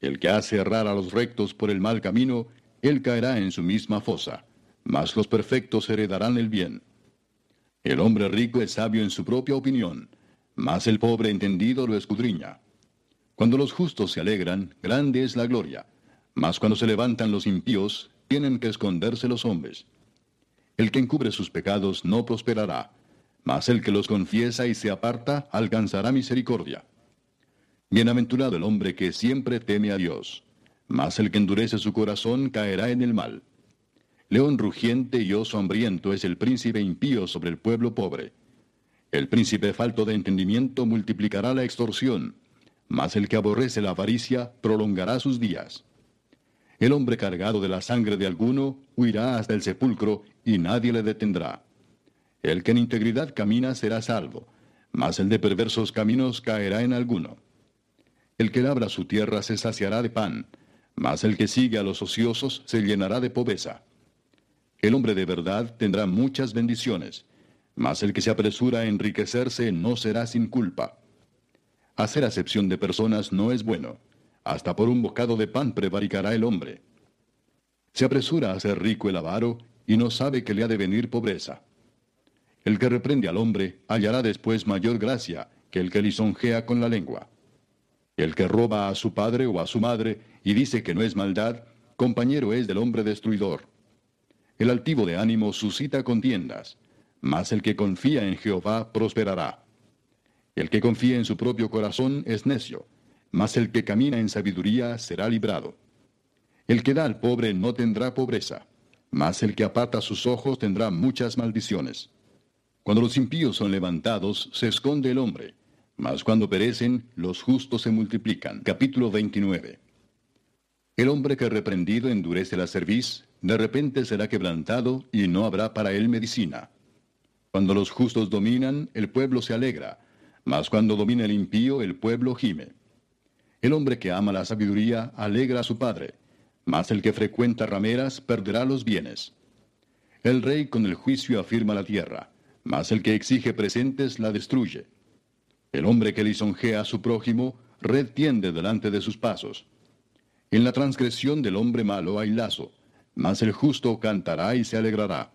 El que hace errar a los rectos por el mal camino, él caerá en su misma fosa, mas los perfectos heredarán el bien. El hombre rico es sabio en su propia opinión, mas el pobre entendido lo escudriña. Cuando los justos se alegran, grande es la gloria, mas cuando se levantan los impíos, tienen que esconderse los hombres. El que encubre sus pecados no prosperará, mas el que los confiesa y se aparta alcanzará misericordia. Bienaventurado el hombre que siempre teme a Dios, mas el que endurece su corazón caerá en el mal. León rugiente y oso hambriento es el príncipe impío sobre el pueblo pobre. El príncipe falto de entendimiento multiplicará la extorsión, mas el que aborrece la avaricia prolongará sus días. El hombre cargado de la sangre de alguno huirá hasta el sepulcro y nadie le detendrá. El que en integridad camina será salvo, mas el de perversos caminos caerá en alguno. El que labra su tierra se saciará de pan, mas el que sigue a los ociosos se llenará de pobreza. El hombre de verdad tendrá muchas bendiciones, mas el que se apresura a enriquecerse no será sin culpa. Hacer acepción de personas no es bueno hasta por un bocado de pan prevaricará el hombre. Se apresura a ser rico el avaro y no sabe que le ha de venir pobreza. El que reprende al hombre hallará después mayor gracia que el que lisonjea con la lengua. El que roba a su padre o a su madre y dice que no es maldad, compañero es del hombre destruidor. El altivo de ánimo suscita contiendas, mas el que confía en Jehová prosperará. El que confía en su propio corazón es necio, mas el que camina en sabiduría será librado. El que da al pobre no tendrá pobreza, mas el que aparta sus ojos tendrá muchas maldiciones. Cuando los impíos son levantados, se esconde el hombre, mas cuando perecen, los justos se multiplican. Capítulo 29. El hombre que reprendido endurece la cerviz, de repente será quebrantado y no habrá para él medicina. Cuando los justos dominan, el pueblo se alegra, mas cuando domina el impío, el pueblo gime. El hombre que ama la sabiduría alegra a su padre, mas el que frecuenta rameras perderá los bienes. El rey con el juicio afirma la tierra, mas el que exige presentes la destruye. El hombre que lisonjea a su prójimo, red tiende delante de sus pasos. En la transgresión del hombre malo hay lazo, mas el justo cantará y se alegrará.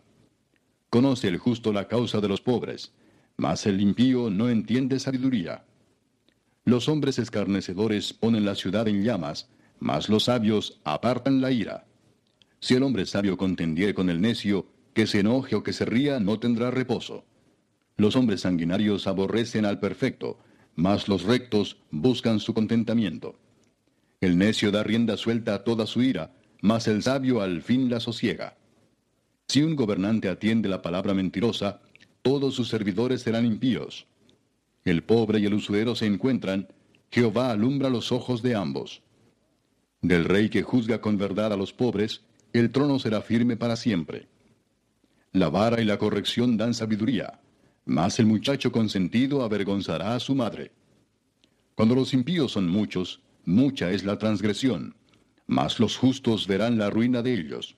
Conoce el justo la causa de los pobres, mas el impío no entiende sabiduría. Los hombres escarnecedores ponen la ciudad en llamas, mas los sabios apartan la ira. Si el hombre sabio contendiere con el necio, que se enoje o que se ría no tendrá reposo. Los hombres sanguinarios aborrecen al perfecto, mas los rectos buscan su contentamiento. El necio da rienda suelta a toda su ira, mas el sabio al fin la sosiega. Si un gobernante atiende la palabra mentirosa, todos sus servidores serán impíos. El pobre y el usurero se encuentran, Jehová alumbra los ojos de ambos. Del rey que juzga con verdad a los pobres, el trono será firme para siempre. La vara y la corrección dan sabiduría, mas el muchacho consentido avergonzará a su madre. Cuando los impíos son muchos, mucha es la transgresión, mas los justos verán la ruina de ellos.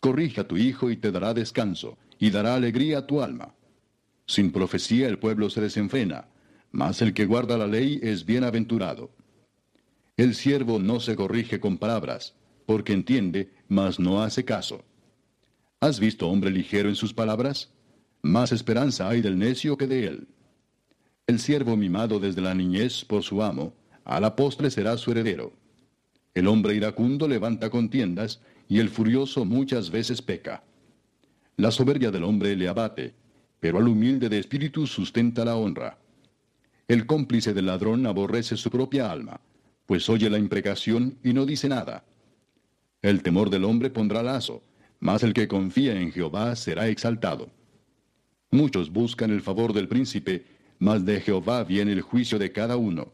Corrige a tu hijo y te dará descanso, y dará alegría a tu alma. Sin profecía el pueblo se desenfrena, mas el que guarda la ley es bienaventurado. El siervo no se corrige con palabras, porque entiende, mas no hace caso. ¿Has visto hombre ligero en sus palabras? Más esperanza hay del necio que de él. El siervo mimado desde la niñez por su amo, a la postre será su heredero. El hombre iracundo levanta contiendas, y el furioso muchas veces peca. La soberbia del hombre le abate, pero al humilde de espíritu sustenta la honra. El cómplice del ladrón aborrece su propia alma, pues oye la imprecación y no dice nada. El temor del hombre pondrá lazo, mas el que confía en Jehová será exaltado. Muchos buscan el favor del príncipe, mas de Jehová viene el juicio de cada uno.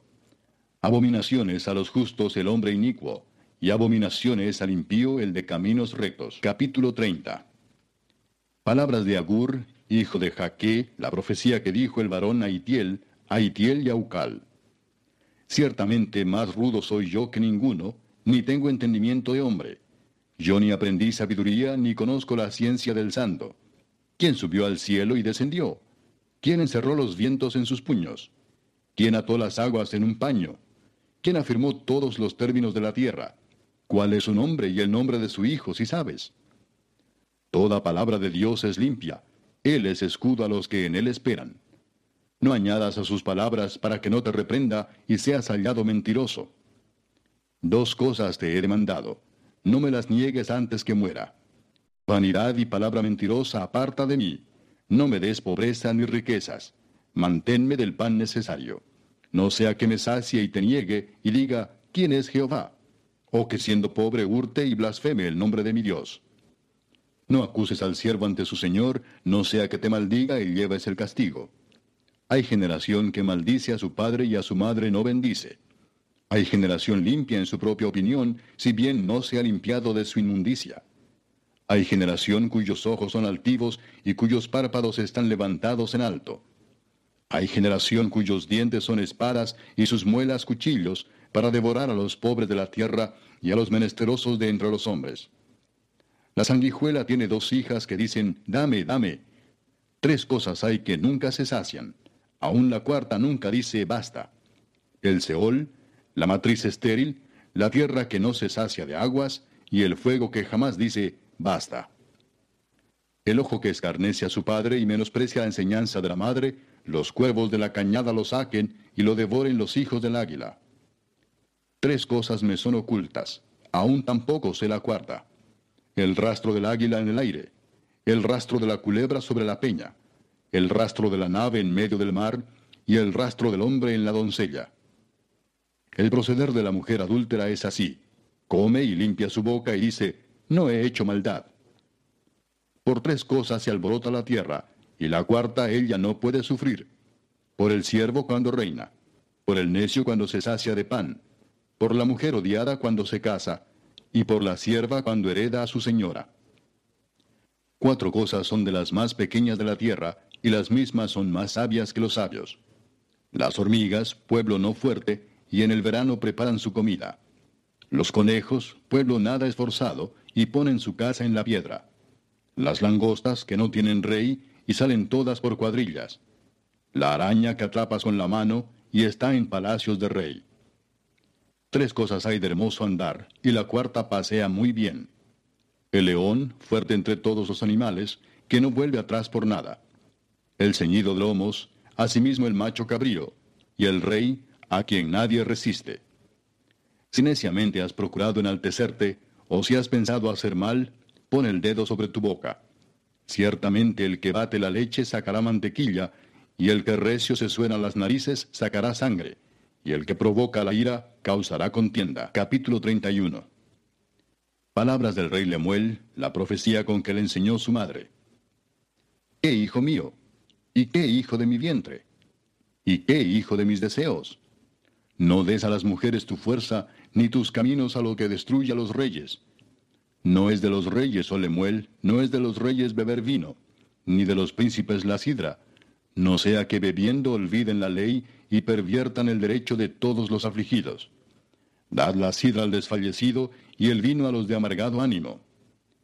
Abominaciones a los justos el hombre inicuo, y abominaciones al impío el de caminos rectos. Capítulo 30. Palabras de Agur, hijo de Jaque, la profecía que dijo el varón Aitiel, Aitiel y Aucal. Ciertamente más rudo soy yo que ninguno, ni tengo entendimiento de hombre. Yo ni aprendí sabiduría, ni conozco la ciencia del santo. ¿Quién subió al cielo y descendió? ¿Quién encerró los vientos en sus puños? ¿Quién ató las aguas en un paño? ¿Quién afirmó todos los términos de la tierra? ¿Cuál es su nombre y el nombre de su hijo, si sabes? Toda palabra de Dios es limpia. Él es escudo a los que en él esperan. No añadas a sus palabras para que no te reprenda y seas hallado mentiroso. Dos cosas te he demandado. No me las niegues antes que muera. Vanidad y palabra mentirosa aparta de mí. No me des pobreza ni riquezas. Manténme del pan necesario. No sea que me sacie y te niegue y diga, ¿quién es Jehová? O que siendo pobre hurte y blasfeme el nombre de mi Dios. No acuses al siervo ante su Señor, no sea que te maldiga y lleves el castigo. Hay generación que maldice a su padre y a su madre no bendice. Hay generación limpia en su propia opinión, si bien no se ha limpiado de su inmundicia. Hay generación cuyos ojos son altivos y cuyos párpados están levantados en alto. Hay generación cuyos dientes son espadas y sus muelas cuchillos, para devorar a los pobres de la tierra y a los menesterosos de entre los hombres. La sanguijuela tiene dos hijas que dicen, dame, dame. Tres cosas hay que nunca se sacian. Aún la cuarta nunca dice basta. El Seol, la matriz estéril, la tierra que no se sacia de aguas, y el fuego que jamás dice basta. El ojo que escarnece a su padre y menosprecia la enseñanza de la madre, los cuervos de la cañada lo saquen y lo devoren los hijos del águila. Tres cosas me son ocultas, aún tampoco sé la cuarta. El rastro del águila en el aire, el rastro de la culebra sobre la peña, el rastro de la nave en medio del mar y el rastro del hombre en la doncella. El proceder de la mujer adúltera es así. Come y limpia su boca y dice, no he hecho maldad. Por tres cosas se alborota la tierra, y la cuarta ella no puede sufrir. Por el siervo cuando reina, por el necio cuando se sacia de pan, por la mujer odiada cuando se casa, y por la sierva cuando hereda a su señora. Cuatro cosas son de las más pequeñas de la tierra, y las mismas son más sabias que los sabios. Las hormigas, pueblo no fuerte, y en el verano preparan su comida. Los conejos, pueblo nada esforzado, y ponen su casa en la piedra. Las langostas, que no tienen rey, y salen todas por cuadrillas. La araña que atrapas con la mano, y está en palacios de rey. Tres cosas hay de hermoso andar, y la cuarta pasea muy bien. El león, fuerte entre todos los animales, que no vuelve atrás por nada el ceñido de lomos, asimismo el macho cabrío, y el rey, a quien nadie resiste. Si neciamente has procurado enaltecerte, o si has pensado hacer mal, pon el dedo sobre tu boca. Ciertamente el que bate la leche sacará mantequilla, y el que recio se suena las narices sacará sangre, y el que provoca la ira causará contienda. Capítulo 31. Palabras del rey Lemuel, la profecía con que le enseñó su madre. ¿Qué, hijo mío? ¿Y qué hijo de mi vientre? ¿Y qué hijo de mis deseos? No des a las mujeres tu fuerza, ni tus caminos a lo que destruye a los reyes. No es de los reyes, oh Lemuel, no es de los reyes beber vino, ni de los príncipes la sidra, no sea que bebiendo olviden la ley y perviertan el derecho de todos los afligidos. Dad la sidra al desfallecido y el vino a los de amargado ánimo.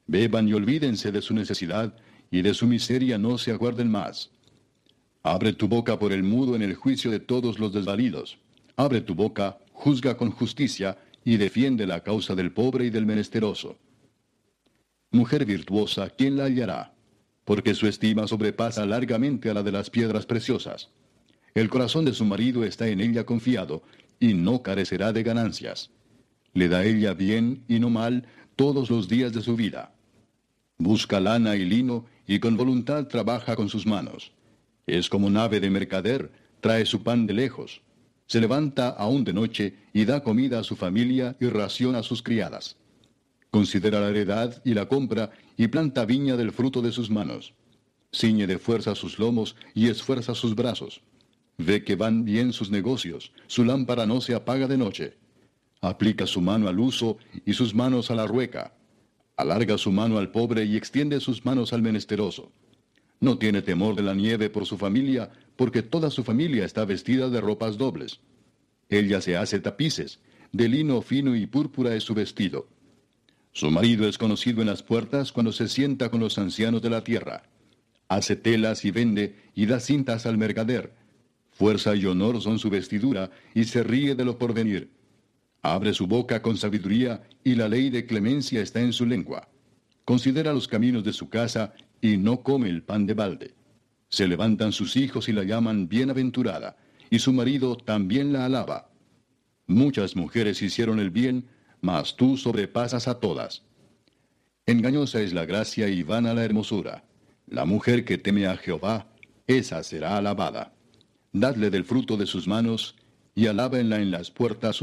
Beban y olvídense de su necesidad, y de su miseria no se acuerden más. Abre tu boca por el mudo en el juicio de todos los desvalidos. Abre tu boca, juzga con justicia, y defiende la causa del pobre y del menesteroso. Mujer virtuosa, ¿quién la hallará? Porque su estima sobrepasa largamente a la de las piedras preciosas. El corazón de su marido está en ella confiado, y no carecerá de ganancias. Le da ella bien y no mal todos los días de su vida. Busca lana y lino, y con voluntad trabaja con sus manos. Es como nave de mercader, trae su pan de lejos. Se levanta aún de noche y da comida a su familia y ración a sus criadas. Considera la heredad y la compra y planta viña del fruto de sus manos. ciñe de fuerza sus lomos y esfuerza sus brazos. Ve que van bien sus negocios, su lámpara no se apaga de noche. Aplica su mano al uso y sus manos a la rueca. Alarga su mano al pobre y extiende sus manos al menesteroso. No tiene temor de la nieve por su familia, porque toda su familia está vestida de ropas dobles. Ella se hace tapices, de lino fino y púrpura es su vestido. Su marido es conocido en las puertas cuando se sienta con los ancianos de la tierra. Hace telas y vende y da cintas al mercader. Fuerza y honor son su vestidura y se ríe de lo porvenir. Abre su boca con sabiduría y la ley de clemencia está en su lengua. Considera los caminos de su casa y no come el pan de balde. Se levantan sus hijos y la llaman bienaventurada, y su marido también la alaba. Muchas mujeres hicieron el bien, mas tú sobrepasas a todas. Engañosa es la gracia y vana la hermosura. La mujer que teme a Jehová, esa será alabada. Dadle del fruto de sus manos, y alábenla en las puertas